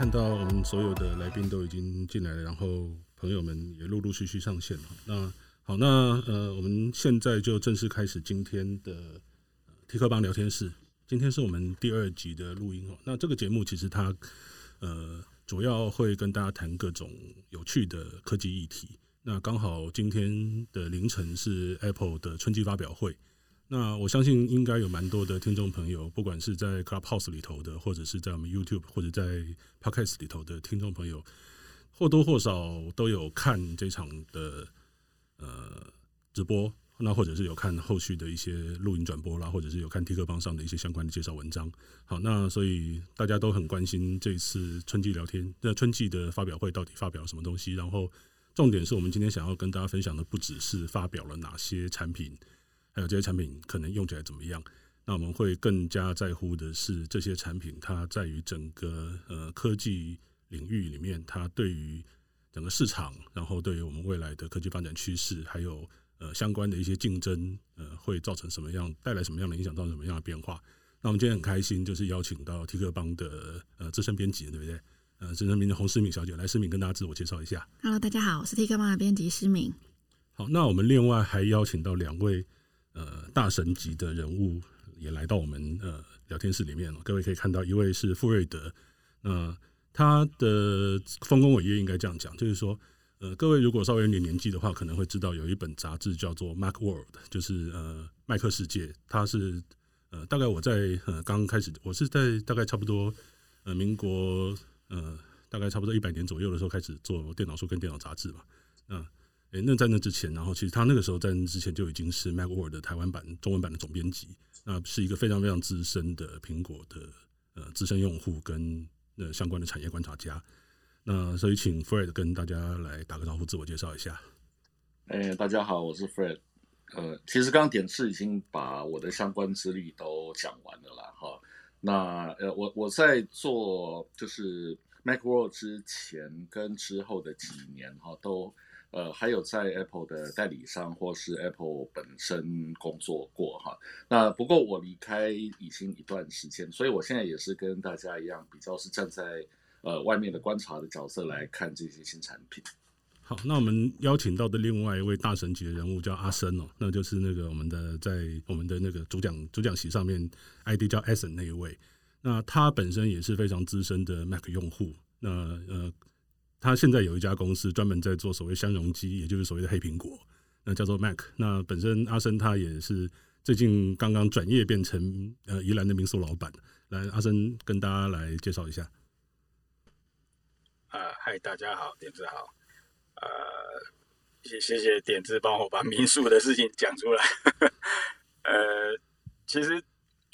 看到我们所有的来宾都已经进来了，然后朋友们也陆陆续续上线了。那好，那呃，我们现在就正式开始今天的 T 客邦聊天室。今天是我们第二集的录音哦。那这个节目其实它呃主要会跟大家谈各种有趣的科技议题。那刚好今天的凌晨是 Apple 的春季发表会。那我相信应该有蛮多的听众朋友，不管是在 Clubhouse 里头的，或者是在我们 YouTube 或者在 Podcast 里头的听众朋友，或多或少都有看这场的呃直播，那或者是有看后续的一些录影转播啦，或者是有看 T 客邦上的一些相关的介绍文章。好，那所以大家都很关心这次春季聊天，那春季的发表会到底发表了什么东西？然后重点是我们今天想要跟大家分享的，不只是发表了哪些产品。还有这些产品可能用起来怎么样？那我们会更加在乎的是这些产品，它在于整个呃科技领域里面，它对于整个市场，然后对于我们未来的科技发展趋势，还有呃相关的一些竞争，呃会造成什么样，带来什么样的影响，造成什么样的变化？那我们今天很开心，就是邀请到 T 客邦的呃资深编辑，对不对？呃，资深编辑洪思敏小姐来，思敏跟大家自我介绍一下。Hello，大家好，我是 T 客邦的编辑思敏。好，那我们另外还邀请到两位。呃，大神级的人物也来到我们呃聊天室里面了。各位可以看到，一位是傅瑞德，那他的丰功伟业应该这样讲，就是说，呃，各位如果稍微有点年纪的话，可能会知道有一本杂志叫做《Mac World》，就是呃麦克世界。它是呃大概我在呃刚开始，我是在大概差不多呃民国呃大概差不多一百年左右的时候开始做电脑书跟电脑杂志嘛，嗯。诶，那在那之前，然后其实他那个时候在那之前就已经是 Macworld 的台湾版中文版的总编辑，那是一个非常非常资深的苹果的呃资深用户跟呃相关的产业观察家。那所以请 Fred 跟大家来打个招呼，自我介绍一下。哎，大家好，我是 Fred。呃，其实刚刚点痣已经把我的相关资历都讲完了啦。哈。那呃，我我在做就是 Macworld 之前跟之后的几年哈都。呃，还有在 Apple 的代理商或是 Apple 本身工作过哈。那不过我离开已经一段时间，所以我现在也是跟大家一样，比较是站在呃外面的观察的角色来看这些新产品。好，那我们邀请到的另外一位大神级的人物叫阿森哦，那就是那个我们的在我们的那个主讲主讲席上面 ID 叫 Eason 那一位。那他本身也是非常资深的 Mac 用户。那呃。他现在有一家公司专门在做所谓相容机，也就是所谓的黑苹果，那叫做 Mac。那本身阿森他也是最近刚刚转业变成呃宜兰的民宿老板。来，阿森跟大家来介绍一下。啊，嗨，大家好，点子好。呃，谢谢谢点子帮我把民宿的事情讲出来。呃，其实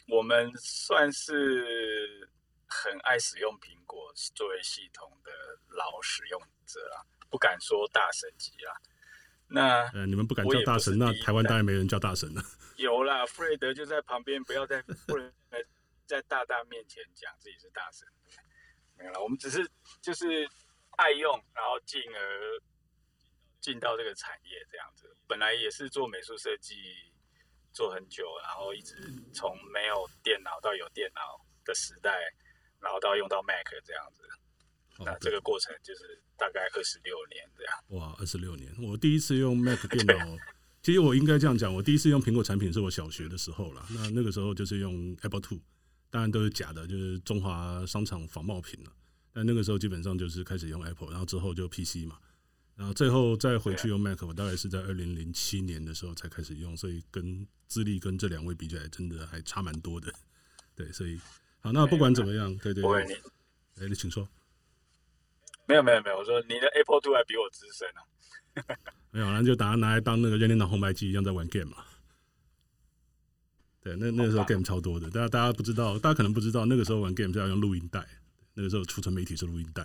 我们算是很爱使用苹果作为系统的老使用者啊，不敢说大神级啊。那呃，你们不敢叫大神，那台湾当然没人叫大神了。有啦，弗瑞德就在旁边，不要在不能在大大面前讲自己是大神。没有啦，我们只是就是爱用，然后进而进到这个产业这样子。本来也是做美术设计做很久，然后一直从没有电脑到有电脑的时代，然后到用到 Mac 这样子。那这个过程就是大概二十六年这样。哇，二十六年！我第一次用 Mac 电脑，其实我应该这样讲，我第一次用苹果产品是我小学的时候了。那那个时候就是用 Apple Two，当然都是假的，就是中华商场仿冒品了。但那个时候基本上就是开始用 Apple，然后之后就 PC 嘛，然后最后再回去用 Mac，我大概是在二零零七年的时候才开始用，所以跟资历跟这两位比起来，真的还差蛮多的。对，所以好，那不管怎么样，对对对，哎，你请说。没有没有没有，我说你的 Apple Two 还比我资深呢、啊。没有，那就把它拿来当那个任天堂红白机一样在玩 game 嘛。对，那那个时候 game 超多的，大家大家不知道，大家可能不知道，那个时候玩 game 是要用录音带，那个时候储存媒体是录音带。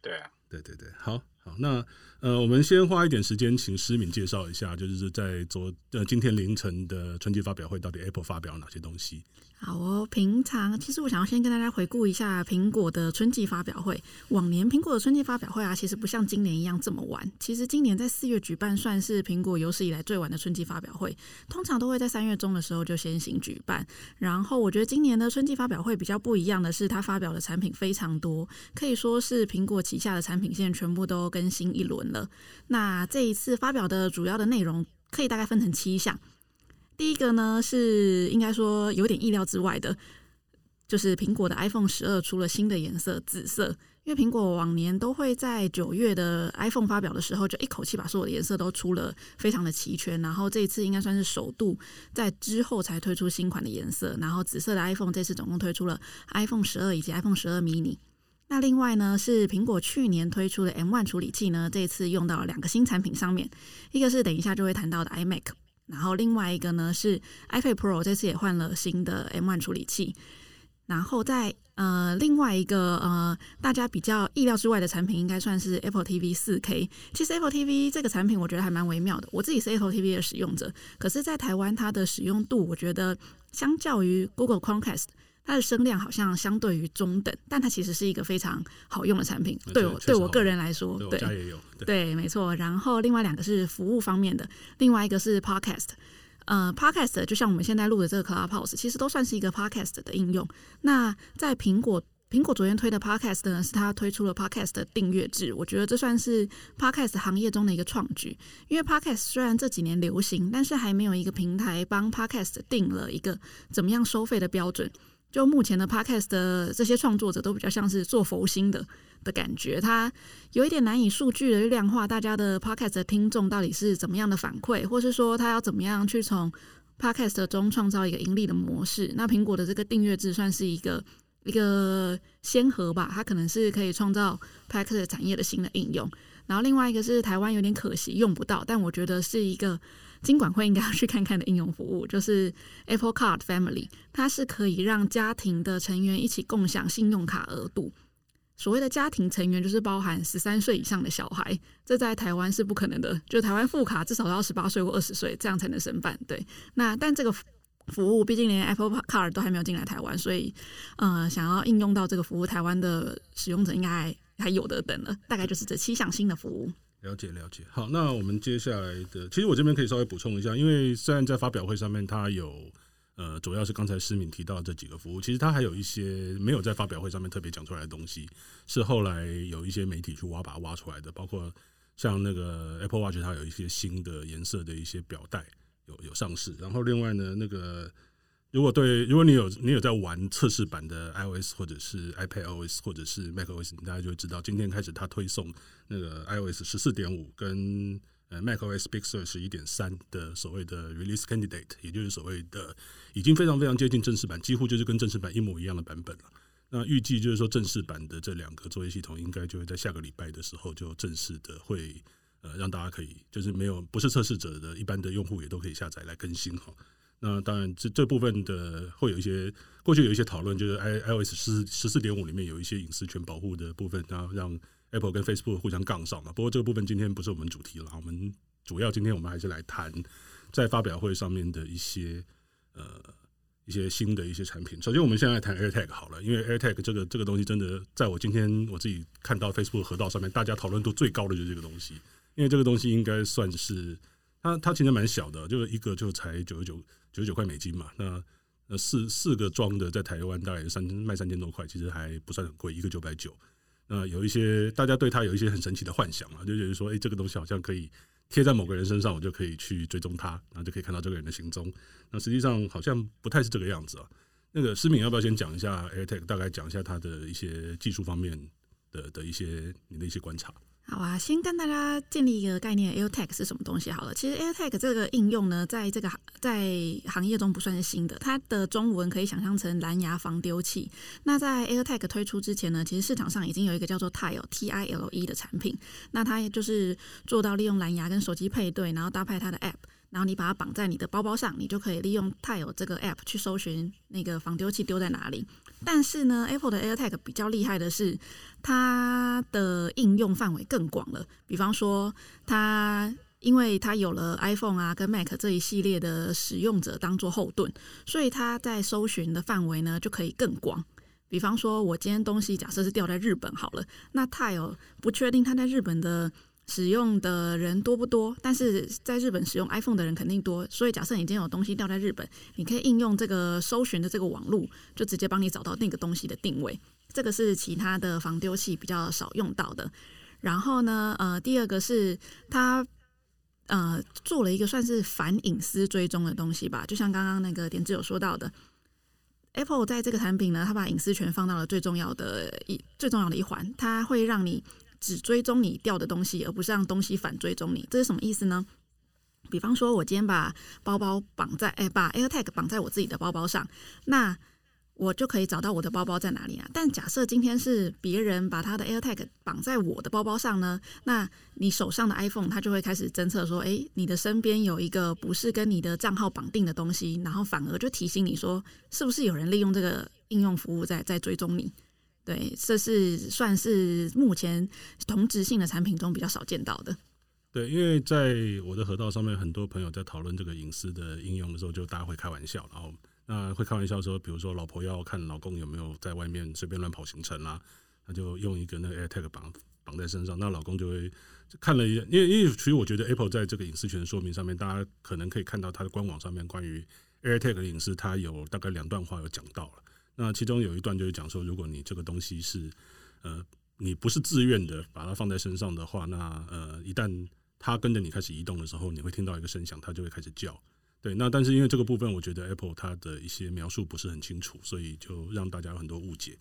对啊，对对对，好好，那呃，我们先花一点时间，请诗敏介绍一下，就是在昨呃今天凌晨的春季发表会，到底 Apple 发表了哪些东西？好哦，平常其实我想要先跟大家回顾一下苹果的春季发表会。往年苹果的春季发表会啊，其实不像今年一样这么晚。其实今年在四月举办，算是苹果有史以来最晚的春季发表会。通常都会在三月中的时候就先行举办。然后我觉得今年的春季发表会比较不一样的是，它发表的产品非常多，可以说是苹果旗下的产品线全部都更新一轮了那这一次发表的主要的内容可以大概分成七项。第一个呢，是应该说有点意料之外的，就是苹果的 iPhone 十二出了新的颜色紫色。因为苹果往年都会在九月的 iPhone 发表的时候，就一口气把所有的颜色都出了，非常的齐全。然后这一次应该算是首度在之后才推出新款的颜色。然后紫色的 iPhone 这次总共推出了 iPhone 十二以及 iPhone 十二 mini。那另外呢，是苹果去年推出的 M1 处理器呢，这次用到了两个新产品上面，一个是等一下就会谈到的 iMac。然后另外一个呢是 iPad Pro，这次也换了新的 M1 处理器。然后在呃另外一个呃大家比较意料之外的产品，应该算是 Apple TV 4K。其实 Apple TV 这个产品我觉得还蛮微妙的。我自己是 Apple TV 的使用者，可是，在台湾它的使用度，我觉得相较于 Google Chromecast。它的声量好像相对于中等，但它其实是一个非常好用的产品。对我对我个人来说，对，对，没错。然后另外两个是服务方面的，另外一个是 Podcast。呃，Podcast 就像我们现在录的这个 Clubhouse，其实都算是一个 Podcast 的应用。那在苹果苹果昨天推的 Podcast 呢，是它推出了 Podcast 的订阅制。我觉得这算是 Podcast 行业中的一个创举，因为 Podcast 虽然这几年流行，但是还没有一个平台帮 Podcast 定了一个怎么样收费的标准。就目前的 Podcast 的这些创作者都比较像是做佛心的的感觉，他有一点难以数据的量化大家的 Podcast 的听众到底是怎么样的反馈，或是说他要怎么样去从 Podcast 中创造一个盈利的模式。那苹果的这个订阅制算是一个一个先河吧，它可能是可以创造 Podcast 产业的新的应用。然后另外一个是台湾有点可惜用不到，但我觉得是一个。金管会应该要去看看的应用服务，就是 Apple Card Family，它是可以让家庭的成员一起共享信用卡额度。所谓的家庭成员，就是包含十三岁以上的小孩，这在台湾是不可能的。就台湾副卡至少要十八岁或二十岁，这样才能申办。对，那但这个服务毕竟连 Apple Card 都还没有进来台湾，所以呃，想要应用到这个服务，台湾的使用者应该还有的等了。大概就是这七项新的服务。了解了解，好，那我们接下来的，其实我这边可以稍微补充一下，因为虽然在发表会上面它有，呃，主要是刚才思敏提到的这几个服务，其实它还有一些没有在发表会上面特别讲出来的东西，是后来有一些媒体去挖把它挖出来的，包括像那个 Apple Watch 它有一些新的颜色的一些表带有有上市，然后另外呢那个。如果对，如果你有你有在玩测试版的 iOS 或者是 iPadOS 或者是 macOS，大家就知道，今天开始它推送那个 iOS 十四点五跟呃 macOS Big Sur 十一点三的所谓的 Release Candidate，也就是所谓的已经非常非常接近正式版，几乎就是跟正式版一模一样的版本了。那预计就是说正式版的这两个作业系统应该就会在下个礼拜的时候就正式的会呃让大家可以就是没有不是测试者的一般的用户也都可以下载来更新哈。那当然，这这部分的会有一些过去有一些讨论，就是 i iOS 十十四点五里面有一些隐私权保护的部分，然后让 Apple 跟 Facebook 互相杠上嘛。不过这个部分今天不是我们主题了，我们主要今天我们还是来谈在发表会上面的一些呃一些新的一些产品。首先，我们现在谈 AirTag 好了，因为 AirTag 这个这个东西真的在我今天我自己看到 Facebook 河道上面，大家讨论度最高的就是这个东西，因为这个东西应该算是它它其实蛮小的，就是一个就才九十九。九九块美金嘛，那那四四个装的在台湾大概三卖三千多块，其实还不算很贵，一个九百九。那有一些大家对它有一些很神奇的幻想啊，就觉得说，哎，这个东西好像可以贴在某个人身上，我就可以去追踪他，然后就可以看到这个人的行踪。那实际上好像不太是这个样子啊。那个思敏要不要先讲一下 AirTag，大概讲一下它的一些技术方面的的一些你的一些观察？好啊，先跟大家建立一个概念，AirTag 是什么东西？好了，其实 AirTag 这个应用呢，在这个在行业中不算是新的，它的中文可以想象成蓝牙防丢器。那在 AirTag 推出之前呢，其实市场上已经有一个叫做 Tile T I L E 的产品，那它也就是做到利用蓝牙跟手机配对，然后搭配它的 App。然后你把它绑在你的包包上，你就可以利用 Tile 这个 App 去搜寻那个防丢器丢在哪里。但是呢，Apple 的 AirTag 比较厉害的是，它的应用范围更广了。比方说，它因为它有了 iPhone 啊跟 Mac 这一系列的使用者当做后盾，所以它在搜寻的范围呢就可以更广。比方说，我今天东西假设是掉在日本好了，那 Tile 不确定它在日本的使用的人多不多，但是在日本使用 iPhone 的人肯定多，所以假设你今天有东西掉在日本，你可以应用这个搜寻的这个网路，就直接帮你找到那个东西的定位。这个是其他的防丢器比较少用到的。然后呢，呃，第二个是它呃做了一个算是反隐私追踪的东西吧，就像刚刚那个点子有说到的。Apple 在这个产品呢，它把隐私权放到了最重要的一最重要的一环，它会让你只追踪你掉的东西，而不是让东西反追踪你。这是什么意思呢？比方说，我今天把包包绑在，哎，把 AirTag 绑在我自己的包包上，那。我就可以找到我的包包在哪里啊？但假设今天是别人把他的 AirTag 绑在我的包包上呢？那你手上的 iPhone 它就会开始侦测说，诶，你的身边有一个不是跟你的账号绑定的东西，然后反而就提醒你说，是不是有人利用这个应用服务在在追踪你？对，这是算是目前同质性的产品中比较少见到的。对，因为在我的河道上面，很多朋友在讨论这个隐私的应用的时候，就大家会开玩笑，然后。那会开玩笑说，比如说老婆要看老公有没有在外面随便乱跑行程啦，那就用一个那个 AirTag 绑绑在身上，那老公就会看了一下，因为因为其实我觉得 Apple 在这个隐私权说明上面，大家可能可以看到它的官网上面关于 AirTag 的隐私，它有大概两段话有讲到了。那其中有一段就是讲说，如果你这个东西是呃你不是自愿的把它放在身上的话，那呃一旦它跟着你开始移动的时候，你会听到一个声响，它就会开始叫。对，那但是因为这个部分，我觉得 Apple 它的一些描述不是很清楚，所以就让大家有很多误解。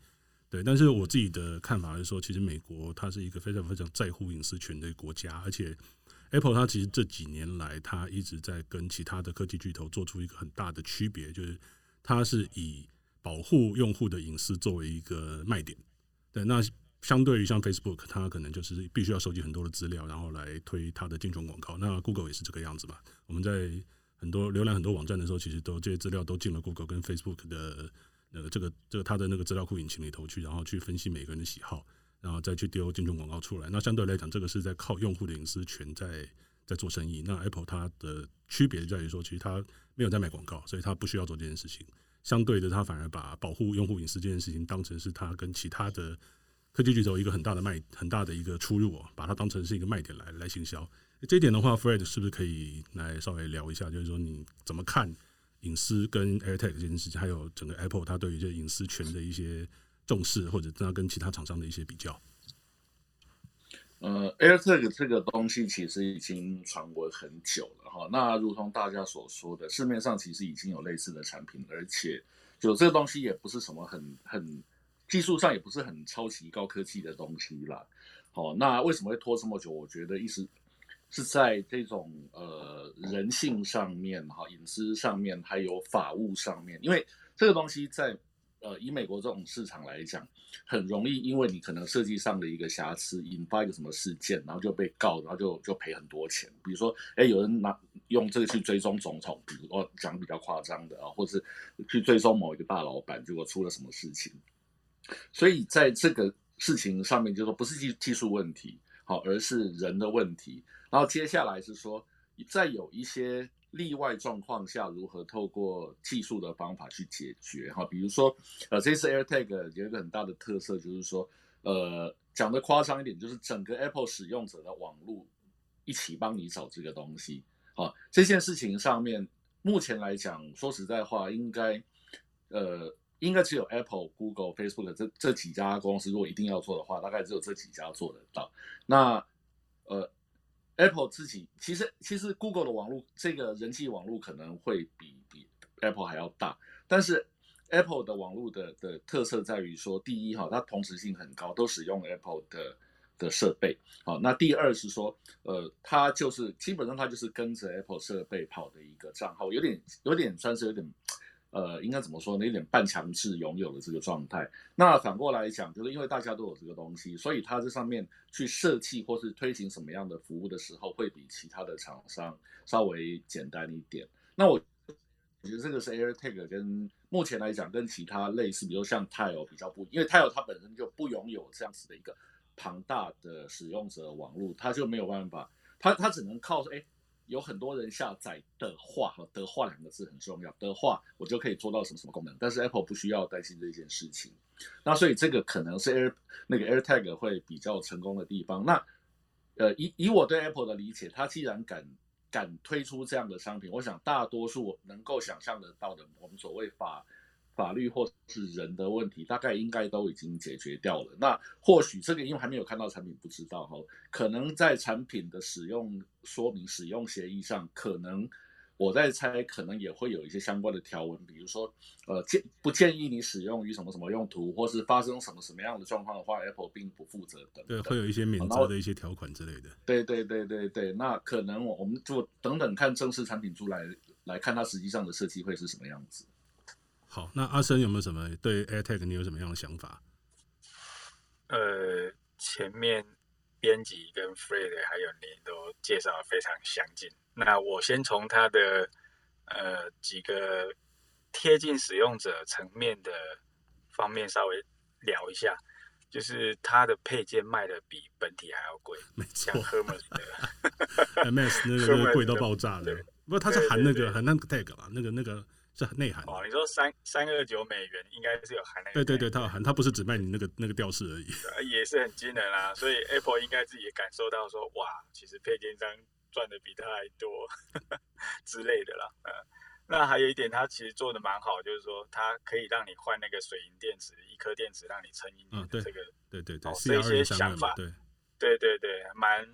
对，但是我自己的看法是说，其实美国它是一个非常非常在乎隐私权的国家，而且 Apple 它其实这几年来，它一直在跟其他的科技巨头做出一个很大的区别，就是它是以保护用户的隐私作为一个卖点。对，那相对于像 Facebook，它可能就是必须要收集很多的资料，然后来推它的精准广告。那 Google 也是这个样子嘛？我们在很多浏览很多网站的时候，其实都这些资料都进了 Google 跟 Facebook 的那个这个这个它的那个资料库引擎里头去，然后去分析每个人的喜好，然后再去丢精准广告出来。那相对来讲，这个是在靠用户的隐私权在在做生意。那 Apple 它的区别在于说，其实它没有在卖广告，所以它不需要做这件事情。相对的，它反而把保护用户隐私这件事情当成是它跟其他的科技巨头一个很大的卖很大的一个出入哦，把它当成是一个卖点来来行销。这一点的话，Fred 是不是可以来稍微聊一下？就是说你怎么看隐私跟 AirTag 这件事情，还有整个 Apple 它对于这隐私权的一些重视，或者它跟其他厂商的一些比较？呃，AirTag 这个东西其实已经传闻很久了哈。那如同大家所说的，市面上其实已经有类似的产品，而且就这个东西也不是什么很很技术上也不是很超级高科技的东西啦。好，那为什么会拖这么久？我觉得意思。是在这种呃人性上面哈，隐私上面，还有法务上面，因为这个东西在呃以美国这种市场来讲，很容易因为你可能设计上的一个瑕疵，引发一个什么事件，然后就被告，然后就就赔很多钱。比如说，哎，有人拿用这个去追踪总统，比如说讲比较夸张的啊，或是去追踪某一个大老板，结果出了什么事情。所以在这个事情上面，就说不是技技术问题，好，而是人的问题。然后接下来是说，在有一些例外状况下，如何透过技术的方法去解决哈？比如说，呃，这次 AirTag 有一个很大的特色，就是说，呃，讲的夸张一点，就是整个 Apple 使用者的网络一起帮你找这个东西。好，这件事情上面，目前来讲，说实在话，应该，呃，应该只有 Apple、Google、Facebook 这这几家公司，如果一定要做的话，大概只有这几家做得到。那，呃。Apple 自己其实其实 Google 的网络这个人际网络可能会比比 Apple 还要大，但是 Apple 的网络的的特色在于说，第一哈，它同时性很高，都使用 Apple 的的设备，好，那第二是说，呃，它就是基本上它就是跟着 Apple 设备跑的一个账号，有点有点算是有点。呃，应该怎么说呢？有点半强制拥有的这个状态。那反过来讲，就是因为大家都有这个东西，所以它这上面去设计或是推行什么样的服务的时候，会比其他的厂商稍微简单一点。那我我觉得这个是 AirTag 跟目前来讲跟其他类似，比如像 Tile 比较不，因为 Tile 它本身就不拥有这样子的一个庞大的使用者网络，它就没有办法，它它只能靠说哎。有很多人下载的话，和，的话两个字很重要。的话，我就可以做到什么什么功能。但是 Apple 不需要担心这件事情。那所以这个可能是 Air 那个 AirTag 会比较成功的地方。那呃，以以我对 Apple 的理解，它既然敢敢推出这样的商品，我想大多数能够想象得到的，我们所谓法。法律或是人的问题，大概应该都已经解决掉了。那或许这个因为还没有看到产品，不知道哈。可能在产品的使用说明、使用协议上，可能我在猜，可能也会有一些相关的条文，比如说，呃，建不建议你使用于什么什么用途，或是发生什么什么样的状况的话，Apple 并不负责的。对，会有一些免责的一些条款之类的。对对对对对，那可能我们就等等看正式产品出来，来看它实际上的设计会是什么样子。好，那阿生有没有什么对 AirTag 你有什么样的想法？呃，前面编辑跟 Fred 还有你都介绍的非常详尽。那我先从它的呃几个贴近使用者层面的方面稍微聊一下，就是它的配件卖的比本体还要贵，没错，像 Hermes 的 MS 那个 贵到爆炸的，不过它是含那个含那个 tag 吧，那个那个。是内涵哦，你说三三二九美元应该是有含那个，对对对，它有含，它不是只卖你那个那个吊饰而已，也是很惊人啊。所以 Apple 应该自己也感受到说，哇，其实配件商赚的比他还多之类的啦。呃，那还有一点，它其实做的蛮好，就是说它可以让你换那个水银电池，一颗电池让你撑一年。这个对对对，这些想法，对对对对，蛮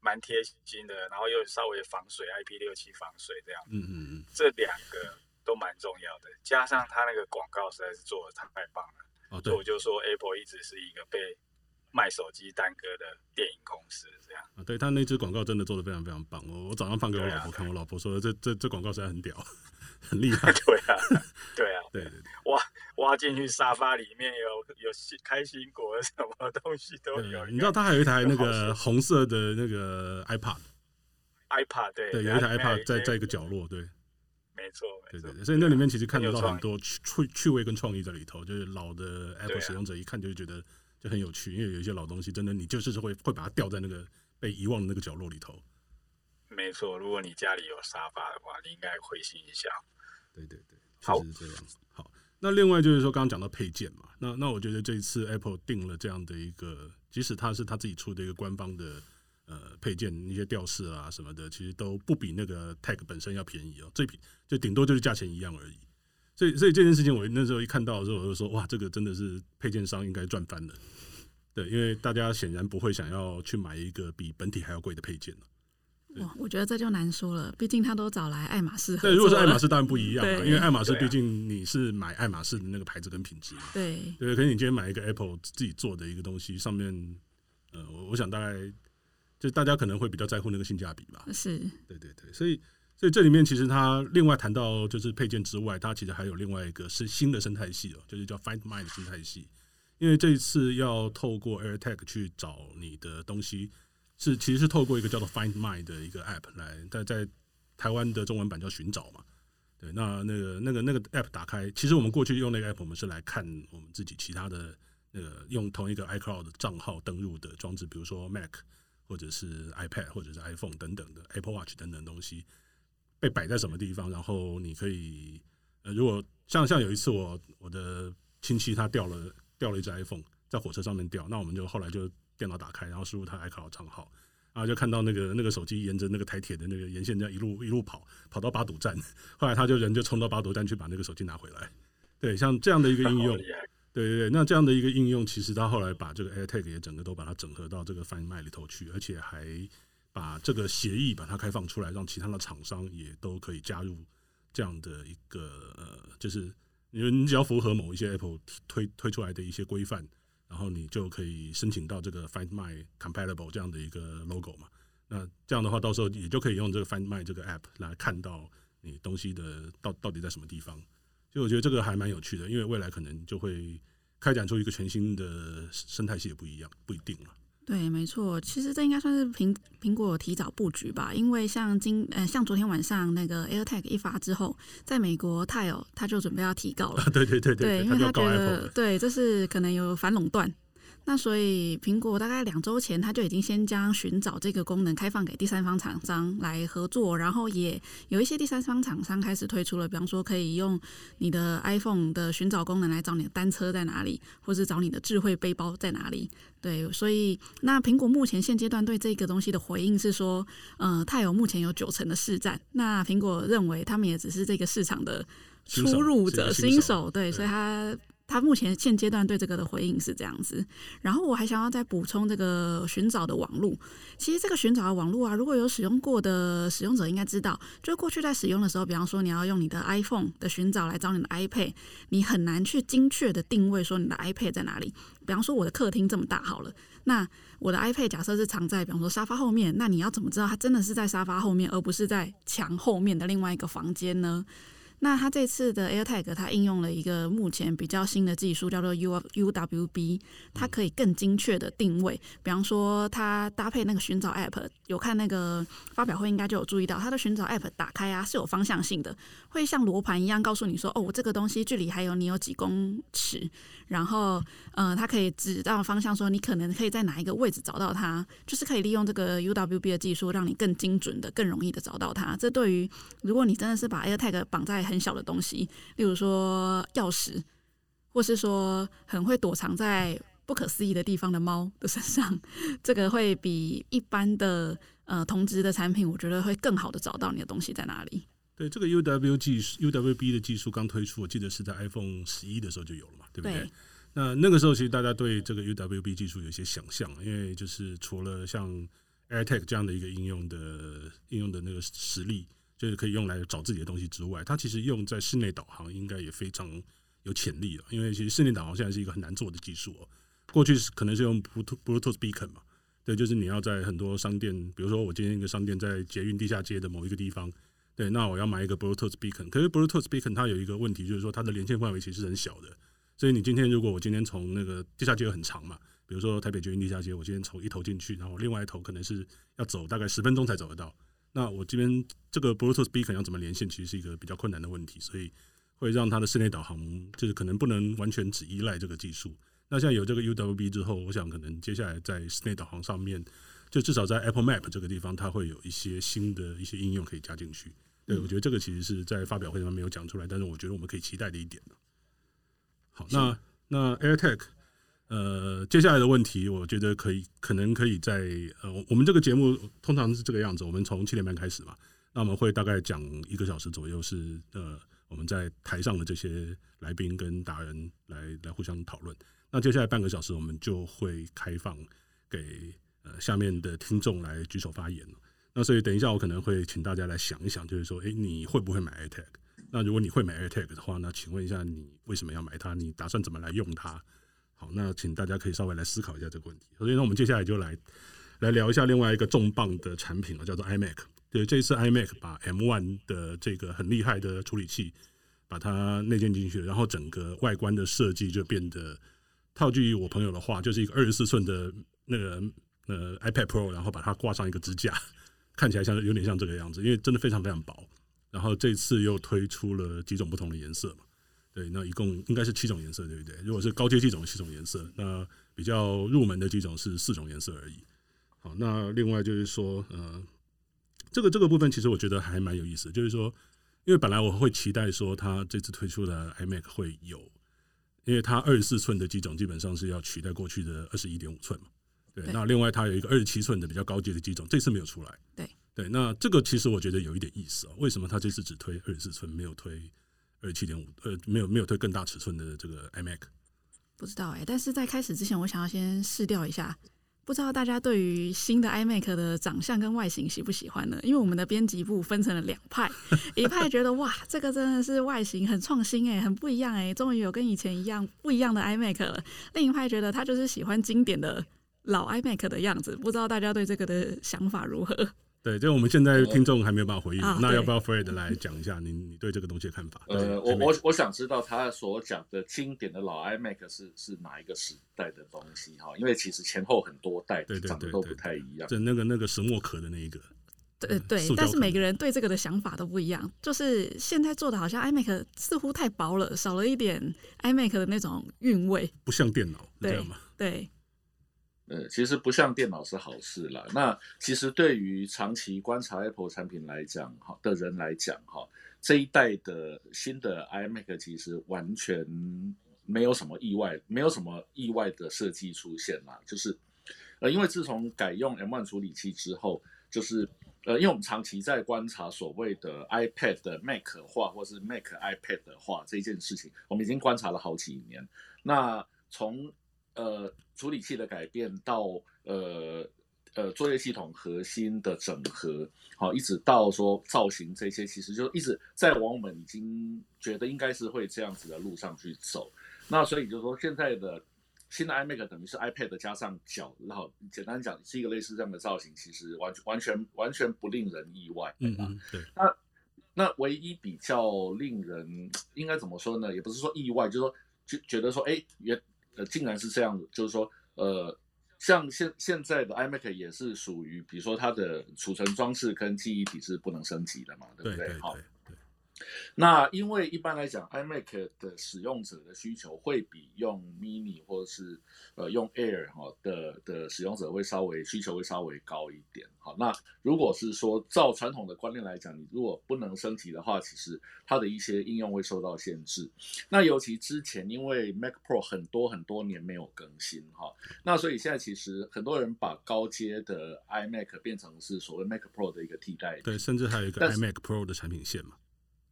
蛮贴心的，然后又稍微防水，IP 六七防水这样。嗯嗯嗯，这两个。都蛮重要的，加上他那个广告实在是做的太棒了，哦、所以我就说 Apple 一直是一个被卖手机耽搁的电影公司，这样。啊，对他那支广告真的做的非常非常棒，我我早上放给我老婆看，啊、我老婆说这这这广告实在很屌，很厉害。对啊，对啊，对对对，挖挖进去沙发里面有有开心果什么东西都有。你知道他还有一台那个红色的那个 iPad，iPad 对对，有一台 iPad 在在一个角落，对。没错，对对对，所以那里面其实看得到很多趣趣味跟创意在里头，就是老的 Apple 使用者一看就觉得就很有趣，因为有一些老东西真的你就是会会把它掉在那个被遗忘的那个角落里头。没错，如果你家里有沙发的话，你应该会心一笑。对对对，确实是这样。好，好，那另外就是说刚刚讲到配件嘛，那那我觉得这一次 Apple 定了这样的一个，即使它是它自己出的一个官方的。呃，配件一些吊饰啊什么的，其实都不比那个 tag 本身要便宜哦。这比就顶多就是价钱一样而已。所以，所以这件事情我那时候一看到的时候，我就说哇，这个真的是配件商应该赚翻了。对，因为大家显然不会想要去买一个比本体还要贵的配件。哇，我觉得这就难说了，毕竟他都找来爱马仕。对，如果是爱马仕当然不一样了，因为爱马仕毕竟你是买爱马仕的那个牌子跟品质。对，对，可是你今天买一个 Apple 自己做的一个东西，上面呃，我我想大概。就大家可能会比较在乎那个性价比吧，是，对对对，所以所以这里面其实它另外谈到就是配件之外，它其实还有另外一个是新的生态系哦，就是叫 Find My 的生态系。因为这一次要透过 AirTag 去找你的东西，是其实是透过一个叫做 Find My 的一个 App 来，在在台湾的中文版叫寻找嘛。对，那那个那个那个 App 打开，其实我们过去用那个 App，我们是来看我们自己其他的那个用同一个 iCloud 账号登录的装置，比如说 Mac。或者是 iPad 或者是 iPhone 等等的 Apple Watch 等等东西被摆在什么地方，然后你可以呃，如果像像有一次我我的亲戚他掉了掉了一只 iPhone 在火车上面掉，那我们就后来就电脑打开，然后输入他 iCloud 账号，然后就看到那个那个手机沿着那个台铁的那个沿线这样一路一路跑跑到八堵站，后来他就人就冲到八堵站去把那个手机拿回来，对，像这样的一个应用。对对对，那这样的一个应用，其实他后来把这个 AirTag 也整个都把它整合到这个 Find My 里头去，而且还把这个协议把它开放出来，让其他的厂商也都可以加入这样的一个呃，就是你你只要符合某一些 Apple 推推出来的一些规范，然后你就可以申请到这个 Find My Compatible 这样的一个 logo 嘛。那这样的话，到时候也就可以用这个 Find My 这个 app 来看到你东西的到到底在什么地方。所以我觉得这个还蛮有趣的，因为未来可能就会开展出一个全新的生态系，也不一样，不一定了。对，没错，其实这应该算是苹苹果提早布局吧，因为像今呃像昨天晚上那个 AirTag 一发之后，在美国 Tile 他就准备要提高了，对对对对，因为他觉得对这是可能有反垄断。那所以，苹果大概两周前，他就已经先将寻找这个功能开放给第三方厂商来合作，然后也有一些第三方厂商开始推出了，比方说可以用你的 iPhone 的寻找功能来找你的单车在哪里，或是找你的智慧背包在哪里。对，所以那苹果目前现阶段对这个东西的回应是说，呃，它有目前有九成的市占。那苹果认为他们也只是这个市场的初入者、新手，对，对，所以他。他目前现阶段对这个的回应是这样子，然后我还想要再补充这个寻找的网络。其实这个寻找的网络啊，如果有使用过的使用者应该知道，就过去在使用的时候，比方说你要用你的 iPhone 的寻找来找你的 iPad，你很难去精确的定位说你的 iPad 在哪里。比方说我的客厅这么大好了，那我的 iPad 假设是藏在比方说沙发后面，那你要怎么知道它真的是在沙发后面，而不是在墙后面的另外一个房间呢？那它这次的 AirTag 它应用了一个目前比较新的技术，叫做 U UWB，它可以更精确的定位。比方说，它搭配那个寻找 App，有看那个发表会应该就有注意到，它的寻找 App 打开啊是有方向性的，会像罗盘一样告诉你说，哦，我这个东西距离还有你有几公尺。然后，呃，它可以指到方向，说你可能可以在哪一个位置找到它，就是可以利用这个 UWB 的技术，让你更精准的、更容易的找到它。这对于如果你真的是把 AirTag 绑在很小的东西，例如说钥匙，或是说很会躲藏在不可思议的地方的猫的身上，这个会比一般的呃同质的产品，我觉得会更好的找到你的东西在哪里。对，这个 UW 技术 UWB 的技术刚推出，我记得是在 iPhone 十一的时候就有了嘛，对不对？对。那那个时候其实大家对这个 UWB 技术有一些想象，因为就是除了像 AirTag 这样的一个应用的应用的那个实力，就是可以用来找自己的东西之外，它其实用在室内导航应该也非常有潜力了。因为其实室内导航现在是一个很难做的技术哦。过去是可能是用 Bluetooth Bluetooth Beacon 嘛，对，就是你要在很多商店，比如说我今天一个商店在捷运地下街的某一个地方。对，那我要买一个 Bluetooth Beacon，可是 Bluetooth Beacon 它有一个问题，就是说它的连线范围其实很小的。所以你今天如果我今天从那个地下街很长嘛，比如说台北捷运地下街，我今天从一头进去，然后另外一头可能是要走大概十分钟才走得到。那我这边这个 Bluetooth Beacon 要怎么连线，其实是一个比较困难的问题，所以会让它的室内导航就是可能不能完全只依赖这个技术。那现在有这个 UWB 之后，我想可能接下来在室内导航上面，就至少在 Apple Map 这个地方，它会有一些新的一些应用可以加进去。对，我觉得这个其实是在发表会上没有讲出来，但是我觉得我们可以期待的一点。好，那那 AirTag，呃，接下来的问题，我觉得可以，可能可以在呃，我们这个节目通常是这个样子，我们从七点半开始嘛，那我们会大概讲一个小时左右，是呃，我们在台上的这些来宾跟达人来来互相讨论。那接下来半个小时，我们就会开放给呃下面的听众来举手发言。那所以等一下，我可能会请大家来想一想，就是说，诶，你会不会买 AirTag？那如果你会买 AirTag 的话，那请问一下，你为什么要买它？你打算怎么来用它？好，那请大家可以稍微来思考一下这个问题。所以，呢我们接下来就来来聊一下另外一个重磅的产品啊，叫做 iMac。对，这一次 iMac 把 M1 的这个很厉害的处理器把它内建进去，然后整个外观的设计就变得，套句我朋友的话，就是一个二十四寸的那个呃 iPad Pro，然后把它挂上一个支架。看起来像有点像这个样子，因为真的非常非常薄。然后这次又推出了几种不同的颜色嘛，对，那一共应该是七种颜色，对不对？如果是高阶机种，七种颜色，那比较入门的机种是四种颜色而已。好，那另外就是说，呃，这个这个部分其实我觉得还蛮有意思，就是说，因为本来我会期待说，它这次推出的 iMac 会有，因为它二十四寸的机种基本上是要取代过去的二十一点五寸嘛。对，那另外它有一个二十七寸的比较高阶的机种，这次没有出来。对对，那这个其实我觉得有一点意思啊，为什么它这次只推二十四寸，没有推二十七点五？呃，没有没有推更大尺寸的这个 iMac？不知道哎、欸，但是在开始之前，我想要先试调一下，不知道大家对于新的 iMac 的长相跟外形喜不喜欢呢？因为我们的编辑部分成了两派，一派觉得哇，这个真的是外形很创新哎、欸，很不一样哎、欸，终于有跟以前一样不一样的 iMac 了。另一派觉得他就是喜欢经典的。老 iMac 的样子，不知道大家对这个的想法如何？对，就我们现在听众还没有办法回应，呃、那要不要 Fred 来讲一下你 你对这个东西的看法？呃，我我我想知道他所讲的经典的老 iMac 是是哪一个时代的东西哈？因为其实前后很多代，对对对，长得都不太一样。就那个那个石墨壳的那一个。对对，但是每个人对这个的想法都不一样。就是现在做的好像 iMac 似乎太薄了，少了一点 iMac 的那种韵味，不像电脑，对吗？对。呃，其实不像电脑是好事啦。那其实对于长期观察 Apple 产品来讲，哈的人来讲，哈这一代的新的 iMac 其实完全没有什么意外，没有什么意外的设计出现啦。就是呃，因为自从改用 M1 处理器之后，就是呃，因为我们长期在观察所谓的 iPad 的 Mac 化，或是 Mac iPad 的化这件事情，我们已经观察了好几年。那从呃，处理器的改变到呃呃作业系统核心的整合，好，一直到说造型这些，其实就一直在往我们已经觉得应该是会这样子的路上去走。那所以就是说，现在的新的 iMac 等于是 iPad 加上脚，然后简单讲是一个类似这样的造型，其实完完全完全不令人意外，对吧？嗯，对。那那唯一比较令人 应该怎么说呢？也不是说意外，就是说就觉得说，哎，原。呃，竟然是这样子，就是说，呃，像现现在的 iMac 也是属于，比如说它的储存装置跟记忆体是不能升级的嘛，对不对？好。那因为一般来讲，iMac 的使用者的需求会比用 Mini 或者是呃用 Air 哈的的使用者会稍微需求会稍微高一点。好，那如果是说照传统的观念来讲，你如果不能升级的话，其实它的一些应用会受到限制。那尤其之前因为 Mac Pro 很多很多年没有更新哈，那所以现在其实很多人把高阶的 iMac 变成是所谓 Mac Pro 的一个替代。对，甚至还有一个 iMac Pro 的产品线嘛。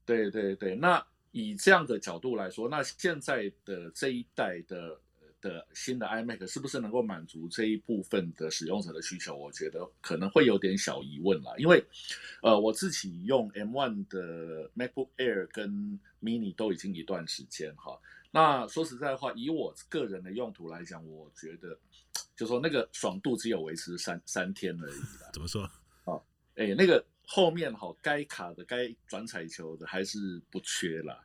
对对对，那以这样的角度来说，那现在的这一代的的新的 iMac 是不是能够满足这一部分的使用者的需求？我觉得可能会有点小疑问啦，因为呃，我自己用 M1 的 MacBook Air 跟 Mini 都已经一段时间哈。那说实在话，以我个人的用途来讲，我觉得就说那个爽度只有维持三三天而已啦。怎么说？哦，哎，那个。后面哈该卡的该转彩球的还是不缺啦，